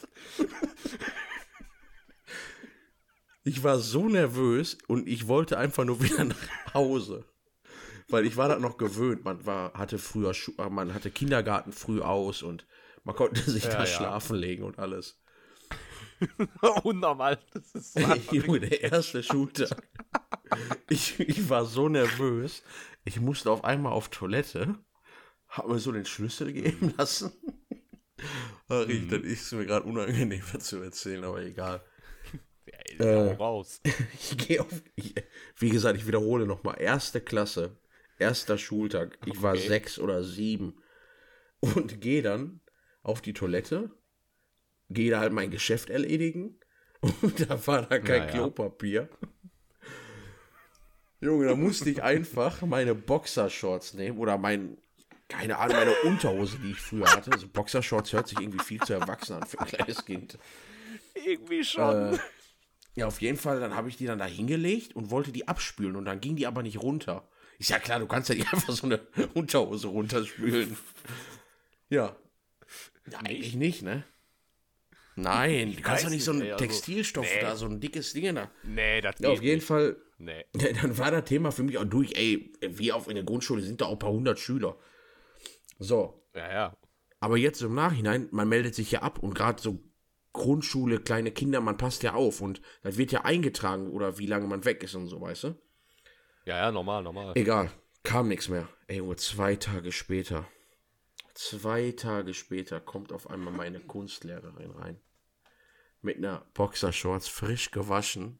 Ich war so nervös und ich wollte einfach nur wieder nach Hause. Weil ich war das noch gewöhnt. Man war, hatte früher, Schu- äh, man hatte Kindergarten früh aus und man konnte *laughs* sich Ja, da ja. schlafen legen und alles. *laughs* unnormal. Das ist *laughs* Junge, der erste Schultag. Ich, ich war so nervös. Ich musste auf einmal auf Toilette. Hab mir so den Schlüssel geben lassen. Ach, ich, das ist mir gerade unangenehm zu erzählen, aber egal. Ey, Äh. hau raus. Ich gehe auf. Ich, wie gesagt, ich wiederhole nochmal. Erste Klasse. Erster Schultag. Ich war Okay. sechs oder sieben. Und gehe dann auf die Toilette. Gehe da halt mein Geschäft erledigen. Und *laughs* da war da kein Ja, ja. Klopapier. Junge, da musste ich einfach meine Boxershorts nehmen oder mein, keine Ahnung, meine Unterhose, die ich früher hatte. Also Boxershorts hört sich irgendwie viel zu erwachsen an für ein kleines Kind. Irgendwie schon. Äh, ja, auf jeden Fall, dann habe ich die dann da hingelegt und wollte die abspülen und dann ging die aber nicht runter. Ist ja klar, du kannst ja nicht *laughs* einfach so eine Unterhose runterspülen. Ja. ja eigentlich nicht, ne? Nein, du kannst doch nicht so einen also, Textilstoff nee. da, so ein dickes Ding da. nee, das Ja, geht auf jeden nicht. Fall, Nee. *laughs* ja, dann war das Thema für mich auch durch, ey, wie auf in der Grundschule sind da auch ein paar hundert Schüler. So, Ja, ja. aber jetzt im Nachhinein, man meldet sich ja ab und gerade so Grundschule, kleine Kinder, man passt ja auf und das wird ja eingetragen oder wie lange man weg ist und so, weißt du? Ja, ja, normal, normal. Egal, kam nichts mehr. Ey, Junge, zwei Tage später, zwei Tage später kommt auf einmal meine Kunstlehrerin rein. Mit einer Boxershorts frisch gewaschen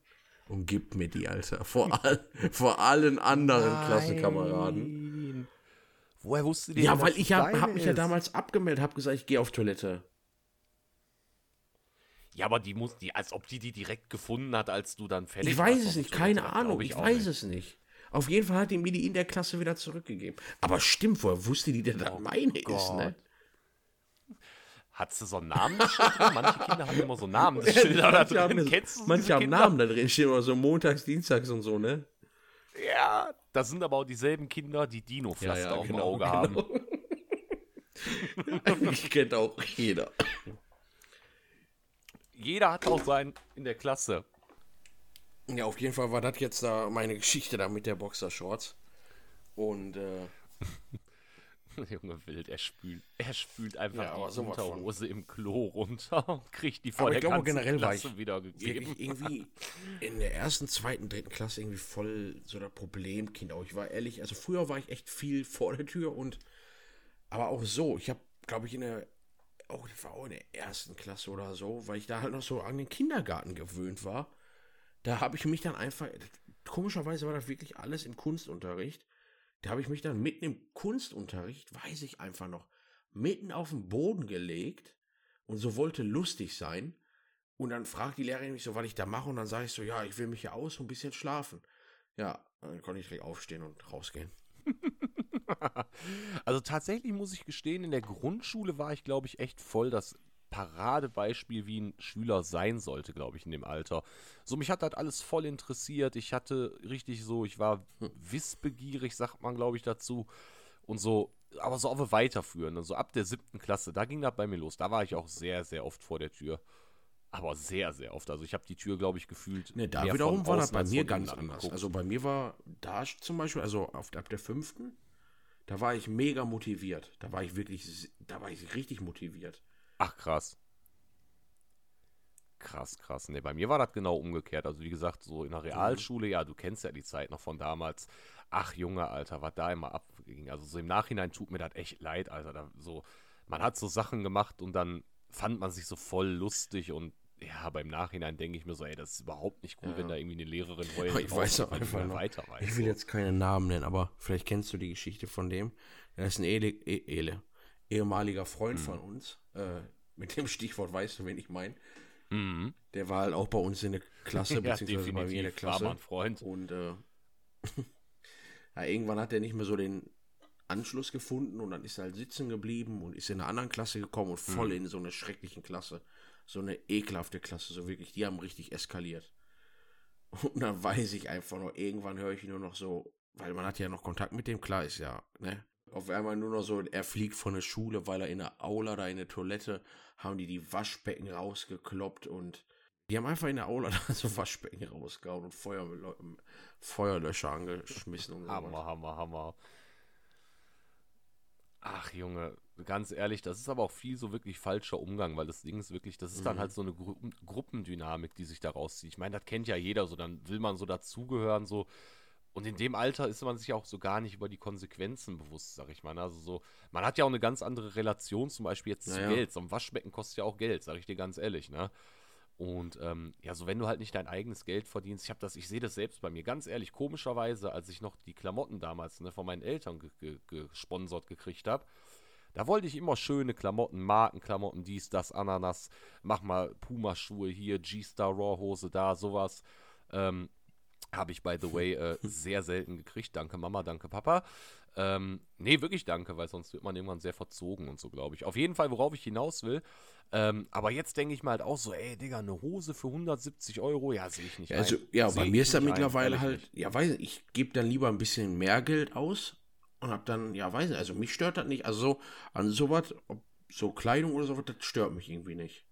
und gibt mir die, Alter. Vor, all, *laughs* vor allen anderen Klassenkameraden. Nein. Woher wusste die Ja, denn, weil ich hab, hab mich ja damals abgemeldet, hab gesagt, ich gehe auf Toilette. Ja, aber die muss, die, als ob die die direkt gefunden hat, als du dann fertig Ich warst weiß auf es nicht, keine Ahnung, ich, auch weiß nicht. es nicht. Auf jeden Fall hat die mir die in der Klasse wieder zurückgegeben. Aber stimmt, woher wusste die denn, dass Oh meine ist, Gott. ne? Hat sie so ein Namensschild drin? *laughs* Manche Kinder haben immer so Namensschilder da Manche haben, drin. Kennst du manche haben Kinder? Namen da drin, stehen immer so montags, dienstags und so, ne? Ja, das sind aber auch dieselben Kinder, die Dino-Pflaster auf dem Auge haben. *laughs* Eigentlich kennt auch jeder. Jeder hat auch seinen in der Klasse. Ja, auf jeden Fall war das jetzt da meine Geschichte da mit der Boxershorts. Und, äh, *laughs* Junge Wild, er spült, er spült einfach Ja, die. Unterhose im Klo runter *laughs* und kriegt die vor aber der ich glaube, generell war Klasse ich wiedergegeben. irgendwie in der ersten, zweiten, dritten Klasse irgendwie voll so der Problemkind. Auch ich war ehrlich, also früher war ich echt viel vor der Tür und aber auch so. Ich habe, glaube ich, in der, auch das war auch in der ersten Klasse oder so, weil ich da halt noch so an den Kindergarten gewöhnt war. Da habe ich mich dann einfach, komischerweise war das wirklich alles im Kunstunterricht. Da habe ich mich dann mitten im Kunstunterricht, weiß ich einfach noch, mitten auf den Boden gelegt und so wollte lustig sein. Und dann fragt die Lehrerin mich so, was ich da mache. Und dann sage ich so, ja, ich will mich hier aus und ein bisschen schlafen. Ja, dann konnte ich direkt aufstehen und rausgehen. *laughs* also tatsächlich muss ich gestehen, in der Grundschule war ich, glaube ich, echt voll das Paradebeispiel, wie ein Schüler sein sollte, glaube ich, in dem Alter. So, mich hat das alles voll interessiert. Ich hatte richtig so, ich war hm. wissbegierig, sagt man, glaube ich, dazu. Und so, aber so auf weiterführen. Also ab der siebten Klasse, da ging das bei mir los. Da war ich auch sehr, sehr oft vor der Tür. Aber sehr, sehr oft. Also ich habe die Tür, glaube ich, gefühlt. Ne, da wiederum war das bei mir ganz anders. Anguckt. Also bei mir war da zum Beispiel, also auf, ab der fünften, da war ich mega motiviert. Da war ich wirklich, da war ich richtig motiviert. Ach, krass. Krass, krass. Ne, bei mir war das genau umgekehrt. Also wie gesagt, so in der mhm. Realschule, ja, du kennst ja die Zeit noch von damals. Ach, Junge, Alter, was da immer abging. Also so im Nachhinein tut mir das echt leid, Alter. Da, so, man hat so Sachen gemacht und dann fand man sich so voll lustig und ja, beim Nachhinein denke ich mir so, ey, das ist überhaupt nicht cool, ja. wenn da irgendwie eine Lehrerin heult. Ich weiß doch einfach noch. Weiter weiß, ich will jetzt keinen Namen nennen, aber vielleicht kennst du die Geschichte von dem. Er ist ein Ele, e Ele, ehemaliger Freund mhm. von uns. Äh, mit dem Stichwort weißt du, wen ich meine. Mhm. Der war halt auch bei uns in der Klasse, *laughs* beziehungsweise bei mir in der Klasse. War ein Freund. Und äh, *laughs* ja, irgendwann hat er nicht mehr so den Anschluss gefunden und dann ist er halt sitzen geblieben und ist in einer anderen Klasse gekommen und voll mhm. in so eine schrecklichen Klasse so eine ekelhafte Klasse, so wirklich, die haben richtig eskaliert. *laughs* Und dann weiß ich einfach noch, irgendwann höre ich nur noch so, weil man hat ja noch Kontakt mit dem, klar ist ja, ne? Auf einmal nur noch so, er fliegt von der Schule, weil er in der Aula da in der Toilette haben die die Waschbecken rausgekloppt und die haben einfach in der Aula *laughs* da so Waschbecken rausgehauen und Feuer, Feuerlöscher angeschmissen und so. Hammer, Hammer, Hammer. Ach Junge, ganz ehrlich, das ist aber auch viel so wirklich falscher Umgang, weil das Ding ist wirklich, das ist mhm. dann halt so eine Gru Gruppendynamik, die sich da rauszieht. Ich meine, das kennt ja jeder, so dann will man so dazugehören, so. Und in dem Alter ist man sich auch so gar nicht über die Konsequenzen bewusst, sag ich mal. Also so, man hat ja auch eine ganz andere Relation, zum Beispiel jetzt naja. zu Geld. So ein Waschbecken kostet ja auch Geld, sag ich dir ganz ehrlich, ne? Und ähm, ja, so wenn du halt nicht dein eigenes Geld verdienst, ich habe das, ich sehe das selbst bei mir, ganz ehrlich, komischerweise, als ich noch die Klamotten damals ne, von meinen Eltern ge ge gesponsert gekriegt habe, da wollte ich immer schöne Klamotten, Markenklamotten, dies, das, Ananas, mach mal Puma-Schuhe hier, G-Star Raw-Hose da, sowas. Ähm, habe ich, by the way, äh, *laughs* sehr selten gekriegt. Danke Mama, danke Papa. Ähm, nee, wirklich danke, weil sonst wird man irgendwann sehr verzogen und so, glaube ich. Auf jeden Fall, worauf ich hinaus will. Ähm, aber jetzt denke ich mal halt auch so, ey, Digga, eine Hose für 170 Euro, ja, sehe ich nicht. Ja, also, ja, bei mir ist da mittlerweile halt, nicht. ja, weiß ich, ich gebe dann lieber ein bisschen mehr Geld aus, und hab dann, ja, weiß nicht, also mich stört das nicht. Also so, an sowas, so Kleidung oder sowas, das stört mich irgendwie nicht.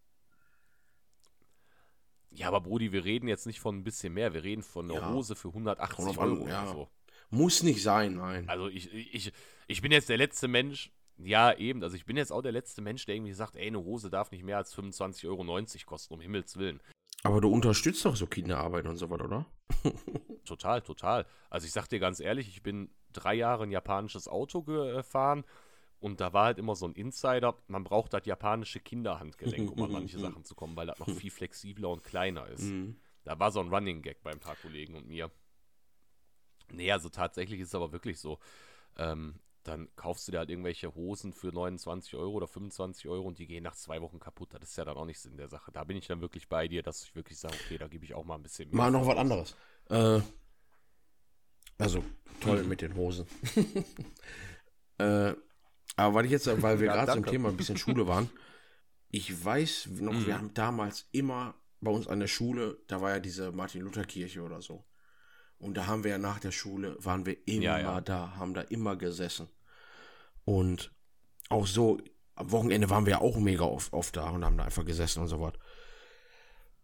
Ja, aber Brudi, wir reden jetzt nicht von ein bisschen mehr, wir reden von einer ja. Hose für 180 Euro ja. oder so. Muss nicht sein, nein. Also ich, ich, ich bin jetzt der letzte Mensch, ja, eben, also ich bin jetzt auch der letzte Mensch, der irgendwie sagt, ey, eine Hose darf nicht mehr als 25,90 Euro kosten, um Himmels Willen. Aber du unterstützt doch so Kinderarbeit und so was, oder? *laughs* total, total. Also ich sag dir ganz ehrlich, ich bin drei Jahre ein japanisches Auto gefahren und da war halt immer so ein Insider, man braucht das japanische Kinderhandgelenk, um an *laughs* manche Sachen zu kommen, weil das noch *laughs* viel flexibler und kleiner ist. Mhm. Da war so ein Running Gag bei ein paar Kollegen und mir. Nee, also tatsächlich ist es aber wirklich so. Ähm, dann kaufst du dir halt irgendwelche Hosen für 29 Euro oder 25 Euro und die gehen nach zwei Wochen kaputt. Das ist ja dann auch nicht Sinn der Sache. Da bin ich dann wirklich bei dir, dass ich wirklich sage, okay, da gebe ich auch mal ein bisschen mehr. Mal noch was anderes. Äh, also, toll *clears throat* mit den Hosen. *laughs* äh, aber weil ich jetzt, weil wir ja, gerade zum Thema ein bisschen Schule waren, *laughs* ich weiß noch, mhm. wir haben damals immer bei uns an der Schule, da war ja diese Martin-Luther-Kirche oder so. Und da haben wir ja nach der Schule, waren wir immer ja, ja. da, haben da immer gesessen. Und auch so, am Wochenende waren wir auch mega oft, oft da und haben da einfach gesessen und so was.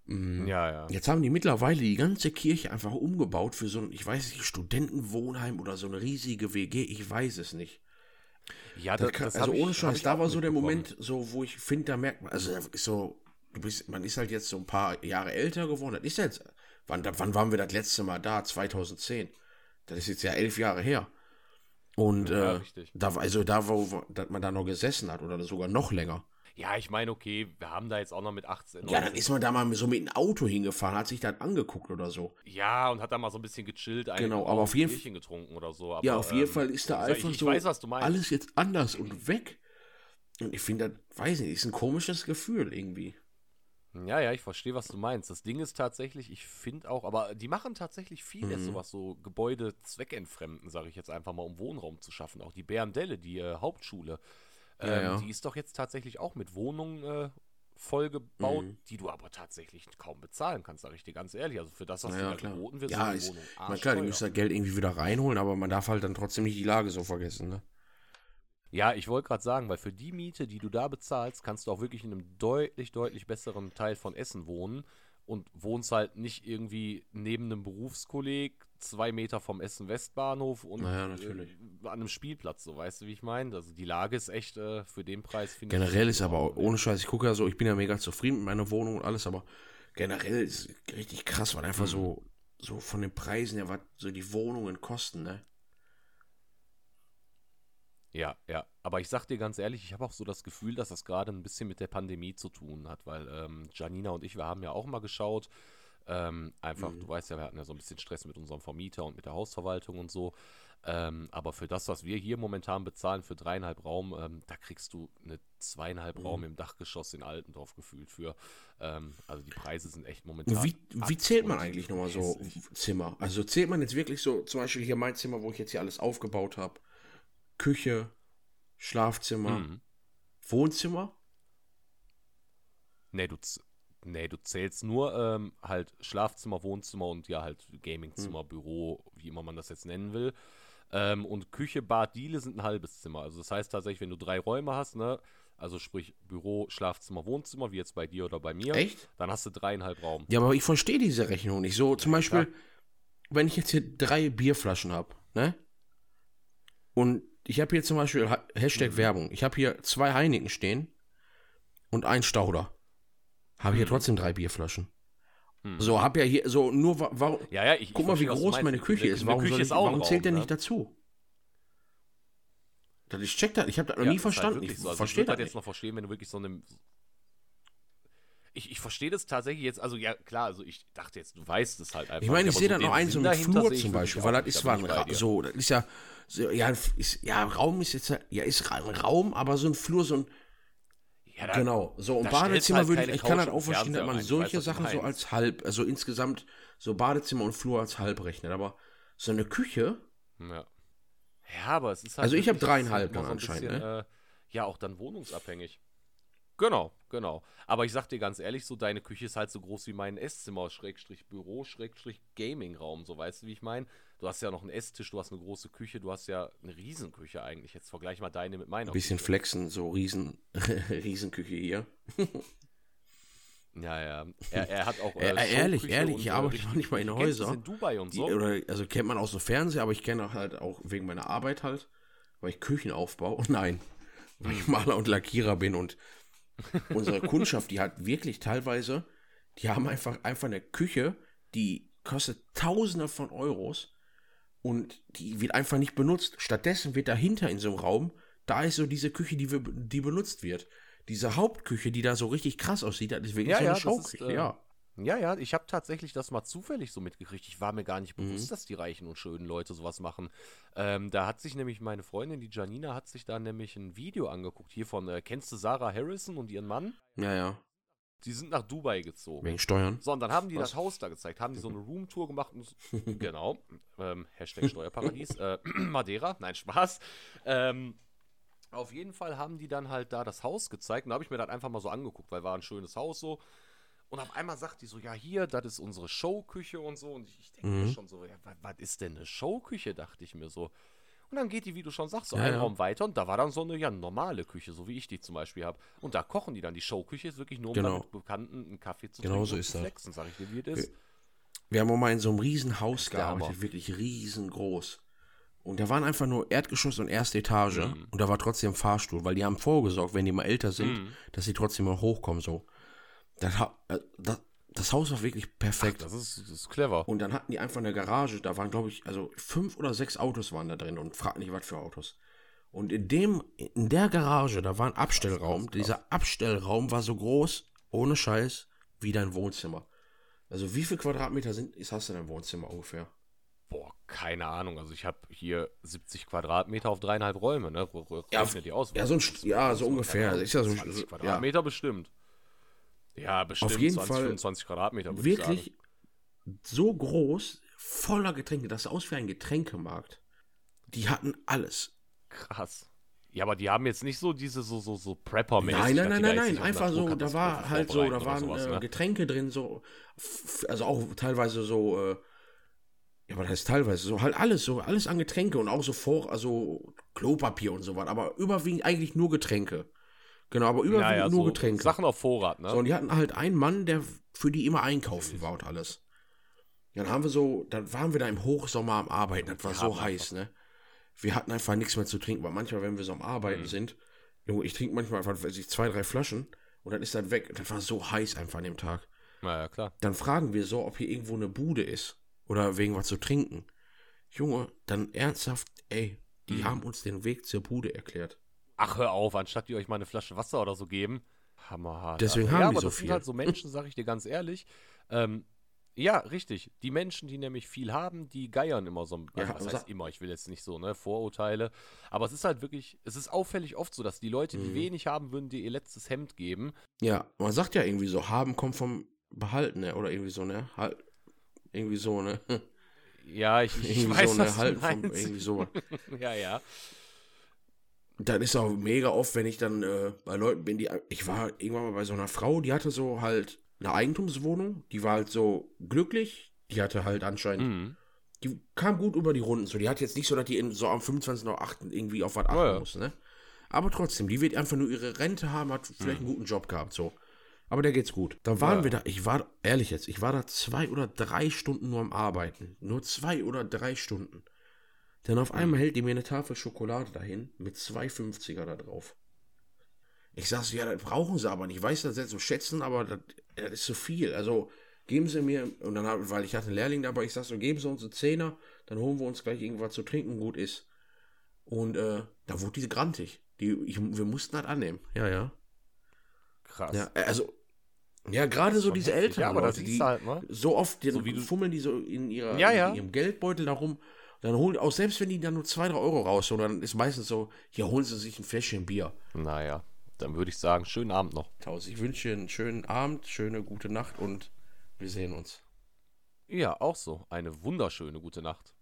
Mhm. Ja, ja. Jetzt haben die mittlerweile die ganze Kirche einfach umgebaut für so ein, ich weiß nicht, Studentenwohnheim oder so eine riesige WG, ich weiß es nicht. Ja, das, das also ohne Scheiß, da war so der Moment, so wo ich finde, da merkt man, also so, du bist, man ist halt jetzt so ein paar Jahre älter geworden. Das ist jetzt Wann, wann waren wir das letzte Mal da? 2010. Das ist jetzt ja elf Jahre her. Und ja, äh, da, also da, wo, wo man da noch gesessen hat oder sogar noch länger. Ja, ich meine, okay, wir haben da jetzt auch noch mit 18. Ja, dann ist man da mal so mit einem Auto hingefahren, hat sich das angeguckt oder so. Ja, und hat da mal so ein bisschen gechillt, genau, aber auf jeden Fall getrunken oder so. Aber, ja, auf jeden ähm, Fall ist da einfach ich, ich so weiß, alles jetzt anders und weg. Und ich finde, das, weiß nicht, ist ein komisches Gefühl irgendwie. Ja, ja, ich verstehe, was du meinst. Das Ding ist tatsächlich, ich finde auch, aber die machen tatsächlich viel mhm. sowas, so Gebäude zweckentfremden, sage ich jetzt einfach mal, um Wohnraum zu schaffen. Auch die Bärendelle, die äh, Hauptschule, ähm, ja, ja. die ist doch jetzt tatsächlich auch mit Wohnungen äh, vollgebaut, mhm. die du aber tatsächlich kaum bezahlen kannst, sage ich dir ganz ehrlich. Also für das, was ja, da geboten wird, ja, ist, Wohnung na klar, die müssen das Geld irgendwie wieder reinholen, aber man darf halt dann trotzdem nicht die Lage so vergessen, ne? Ja, ich wollte gerade sagen, weil für die Miete, die du da bezahlst, kannst du auch wirklich in einem deutlich, deutlich besseren Teil von Essen wohnen und wohnst halt nicht irgendwie neben einem Berufskolleg, zwei Meter vom Essen Westbahnhof und naja, äh, an einem Spielplatz, so weißt du, wie ich meine? Also die Lage ist echt äh, für den Preis, finde ich. Generell ist aber auch, ohne Scheiß, ich gucke ja so, ich bin ja mega zufrieden mit meiner Wohnung und alles, aber generell ist richtig krass, weil einfach mhm. so, so von den Preisen her, was so die Wohnungen kosten, ne? Ja, ja. Aber ich sag dir ganz ehrlich, ich habe auch so das Gefühl, dass das gerade ein bisschen mit der Pandemie zu tun hat, weil ähm, Janina und ich, wir haben ja auch mal geschaut. Ähm, einfach, mhm. du weißt ja, wir hatten ja so ein bisschen Stress mit unserem Vermieter und mit der Hausverwaltung und so. Ähm, aber für das, was wir hier momentan bezahlen, für dreieinhalb Raum, ähm, da kriegst du eine zweieinhalb mhm. Raum im Dachgeschoss in Altendorf gefühlt für. Ähm, also die Preise sind echt momentan. Wie, wie zählt man eigentlich nochmal so Zimmer? Also zählt man jetzt wirklich so, zum Beispiel hier mein Zimmer, wo ich jetzt hier alles aufgebaut habe, Küche, Schlafzimmer, mhm. Wohnzimmer? Nee, du, nee, du zählst nur ähm, halt Schlafzimmer, Wohnzimmer und ja halt Gamingzimmer, mhm. Büro, wie immer man das jetzt nennen will. Ähm, und Küche, Bad, Diele sind ein halbes Zimmer. Also das heißt tatsächlich, wenn du drei Räume hast, ne, also sprich Büro, Schlafzimmer, Wohnzimmer, wie jetzt bei dir oder bei mir, Echt? dann hast du dreieinhalb Raum. Ja, aber ich verstehe diese Rechnung nicht. So zum Beispiel, ja. wenn ich jetzt hier drei Bierflaschen habe, ne? Und ich habe hier zum Beispiel Hashtag mhm. Werbung. Ich habe hier zwei Heineken stehen und ein Stauder. Habe hier mhm. trotzdem drei Bierflaschen. Mhm. So, habe ja hier so nur warum. Ja, ja, ich, guck ich mal, wie groß meine Küche ist. Warum, Küche ist ich, warum Raum, zählt der ne? nicht dazu? Ich check das, ich habe das noch ja, nie verstanden. Halt ich so. also verstehe das jetzt noch verstehen, wenn du wirklich so eine ich, ich verstehe das tatsächlich jetzt, also ja, klar, also ich dachte jetzt, du weißt es halt einfach. Ich meine, ich sehe so dann noch einen so einen Flur zum Beispiel, weil das ist zwar ein so, das ist ja, so, ja, ist, ja, Raum ist jetzt, ja, ist ein Raum, aber so ein Flur, so ein, ja, da, genau, so und Badezimmer halt würde ich, ich kann halt auch verstehen, dass man solche weiß, Sachen so als halb, also insgesamt so Badezimmer und Flur als halb rechnet, aber so eine Küche. Ja. Ja, aber es ist halt. Also ich habe dreieinhalb dann anscheinend, bisschen, ne? Äh, ja, auch dann wohnungsabhängig. Genau, genau. Aber ich sag dir ganz ehrlich, so deine Küche ist halt so groß wie mein Esszimmer, Schrägstrich Büro, Schrägstrich Gaming-Raum, so weißt du, wie ich meine? Du hast ja noch einen Esstisch, du hast eine große Küche, du hast ja eine Riesenküche eigentlich. Jetzt vergleich mal deine mit meiner. Ein bisschen Küche. flexen, so Riesen, *laughs* Riesenküche hier. Ja, ja. Er, er hat auch. *laughs* Äh, äh ehrlich, ehrlich, ich arbeite manchmal in Häusern. in Dubai und so. Die, oder, also kennt man aus dem Fernsehen, aber ich kenne halt auch wegen meiner Arbeit halt, weil ich Küchen aufbaue. *laughs* Nein, weil ich Maler und Lackierer bin und unsere Kundschaft, die hat wirklich teilweise, die haben einfach, einfach eine Küche, die kostet Tausende von Euros und die wird einfach nicht benutzt. Stattdessen wird dahinter in so einem Raum, da ist so diese Küche, die, wir, die benutzt wird. Diese Hauptküche, die da so richtig krass aussieht, das ist wirklich ja, so eine ja, Schauküche, ist, äh, ja. Ja, ja, ich habe tatsächlich das mal zufällig so mitgekriegt. Ich war mir gar nicht bewusst, mhm. dass die reichen und schönen Leute sowas machen. Ähm, da hat sich nämlich meine Freundin, die Janina, hat sich da nämlich ein Video angeguckt. Hier von, äh, kennst du Sarah Harrison und ihren Mann? Ja, ja. Die sind nach Dubai gezogen. Wegen Steuern. So, und dann haben die Was? das Haus da gezeigt, haben die so eine Roomtour gemacht. Und, *laughs* genau. Ähm, Hashtag Steuerparadies. *laughs* äh, *clears throat* Madeira, nein, Spaß. Ähm, auf jeden Fall haben die dann halt da das Haus gezeigt. Und da habe ich mir das einfach mal so angeguckt, weil war ein schönes Haus so. Und auf einmal sagt die so, ja, hier, das ist unsere Showküche und so. Und ich, ich denke mhm. mir schon so, ja, was ist denn eine Showküche, dachte ich mir so. Und dann geht die, wie du schon sagst, so ja, einen ja. Raum weiter und da war dann so eine ja, normale Küche, so wie ich die zum Beispiel habe. Und da kochen die dann. Die Showküche ist wirklich nur, um genau. mit Bekannten einen Kaffee zu genau trinken so ist und flexen, sag ich dir, wie es ist. Wir haben auch mal in so einem riesen Haus gearbeitet, wirklich riesengroß. Und da waren einfach nur Erdgeschoss und erste Etage. Mhm. Und da war trotzdem Fahrstuhl, weil die haben vorgesorgt, wenn die mal älter sind, mhm. dass sie trotzdem mal hochkommen, so. Das, äh, das, das Haus war wirklich perfekt. Ach, das, ist, das ist clever. Und dann hatten die einfach eine Garage, da waren, glaube ich, also fünf oder sechs Autos waren da drin und frag nicht, was für Autos. Und in dem, in der Garage, da war ein Abstellraum. krass, krass. Dieser Abstellraum war so groß, ohne Scheiß, wie dein Wohnzimmer. Also wie viel Quadratmeter sind, hast du in deinem Wohnzimmer ungefähr? Boah, keine Ahnung. Also ich habe hier 70 Quadratmeter auf dreieinhalb Räume, ne? R- Ja, die aus. ja, so ein ja, so Keine ungefähr. Ahnung, Ist ja so- 20 so- ja. Quadratmeter bestimmt. Ja, bestimmt jeden 20, Fall 25 Quadratmeter, würde ich Wirklich so groß, voller Getränke, das sah aus wie ein Getränkemarkt. Die hatten alles. Krass. Ja, aber die haben jetzt nicht so diese so so so prepper Nein, nein, nein, nein, nein. Einfach so, da war halt so, da waren sowas, äh, ne? Getränke drin, so, also auch teilweise so, äh, ja, was heißt teilweise, so halt alles, so alles an Getränke und auch so vor, also Klopapier und so was, aber überwiegend eigentlich nur Getränke. Genau, aber überwiegend ja, ja, nur so Getränke. Sachen auf Vorrat, ne? So, und die hatten halt einen Mann, der für die immer einkaufen war und alles. Dann haben wir so, dann waren wir da im Hochsommer am Arbeiten, das war Ja, so heiß, ne? Wir hatten einfach nichts mehr zu trinken, weil manchmal, wenn wir so am Arbeiten Mhm. sind, Junge, ich trinke manchmal einfach, weiß ich, zwei, drei Flaschen und dann ist das weg. Das war so heiß einfach an dem Tag. Na ja, klar. Dann fragen wir so, ob hier irgendwo eine Bude ist oder wegen was zu trinken. Junge, dann ernsthaft, ey, die Mhm. haben uns den Weg zur Bude erklärt. Ach, hör auf, anstatt die euch mal eine Flasche Wasser oder so geben. Hammerhart. Deswegen Alter. haben ja, die aber so das viel. sind halt so Menschen, sag ich dir ganz ehrlich. Ähm, ja, richtig. Die Menschen, die nämlich viel haben, die geiern immer so. Also, Ja, was heißt immer? Ich will jetzt nicht so, ne? Vorurteile. Aber es ist halt wirklich, es ist auffällig oft so, dass die Leute, die Mhm. wenig haben, würden dir ihr letztes Hemd geben. Ja, man sagt ja irgendwie so, haben kommt vom Behalten, ne? Oder irgendwie so, ne? Halt, irgendwie so, ne? Ja, ich, ich irgendwie weiß, so, ne? was Halten vom, irgendwie so. *laughs* ja, ja. Dann ist auch mega oft, wenn ich dann äh, bei Leuten bin, die. Ich war irgendwann mal bei so einer Frau, die hatte so halt eine Eigentumswohnung, die war halt so glücklich, die hatte halt anscheinend. Mhm. Die kam gut über die Runden. So, die hat jetzt nicht so, dass die in, so am 25. oder 8. irgendwie auf was achten Ja, ja. muss, ne? Aber trotzdem, die wird einfach nur ihre Rente haben, hat vielleicht einen guten Job gehabt, so. Aber der geht's gut. Dann waren Ja. wir da, ich war, ehrlich jetzt, ich war da zwei oder drei Stunden nur am Arbeiten. Nur zwei oder drei Stunden. Dann auf einmal hält die mir eine Tafel Schokolade dahin mit zwei 50er da drauf. Ich sag so, ja, das brauchen sie aber nicht. Ich weiß das jetzt so schätzen, aber das, das ist zu viel. Also geben sie mir, und dann hab, weil ich hatte einen Lehrling dabei, ich sag so, geben sie uns einen Zehner, dann holen wir uns gleich irgendwas zu trinken, gut ist. Und äh, da wurde die grantig. Die, ich, wir mussten das annehmen. Ja, ja. Krass. Ja, äh, also, ja, gerade so diese älteren Ja, aber das Leute, siehst die halt, ne? so oft, die, So fummeln die so in, ihrer, Ja, ja. in ihrem Geldbeutel darum. Dann holen, auch selbst wenn die dann nur zwei, drei Euro rausholen, dann ist meistens so, hier holen sie sich ein Fläschchen Bier. Naja, dann würde ich sagen, schönen Abend noch. Taus, ich wünsche dir einen schönen Abend, schöne gute Nacht und wir sehen uns. Ja, auch so. Eine wunderschöne gute Nacht.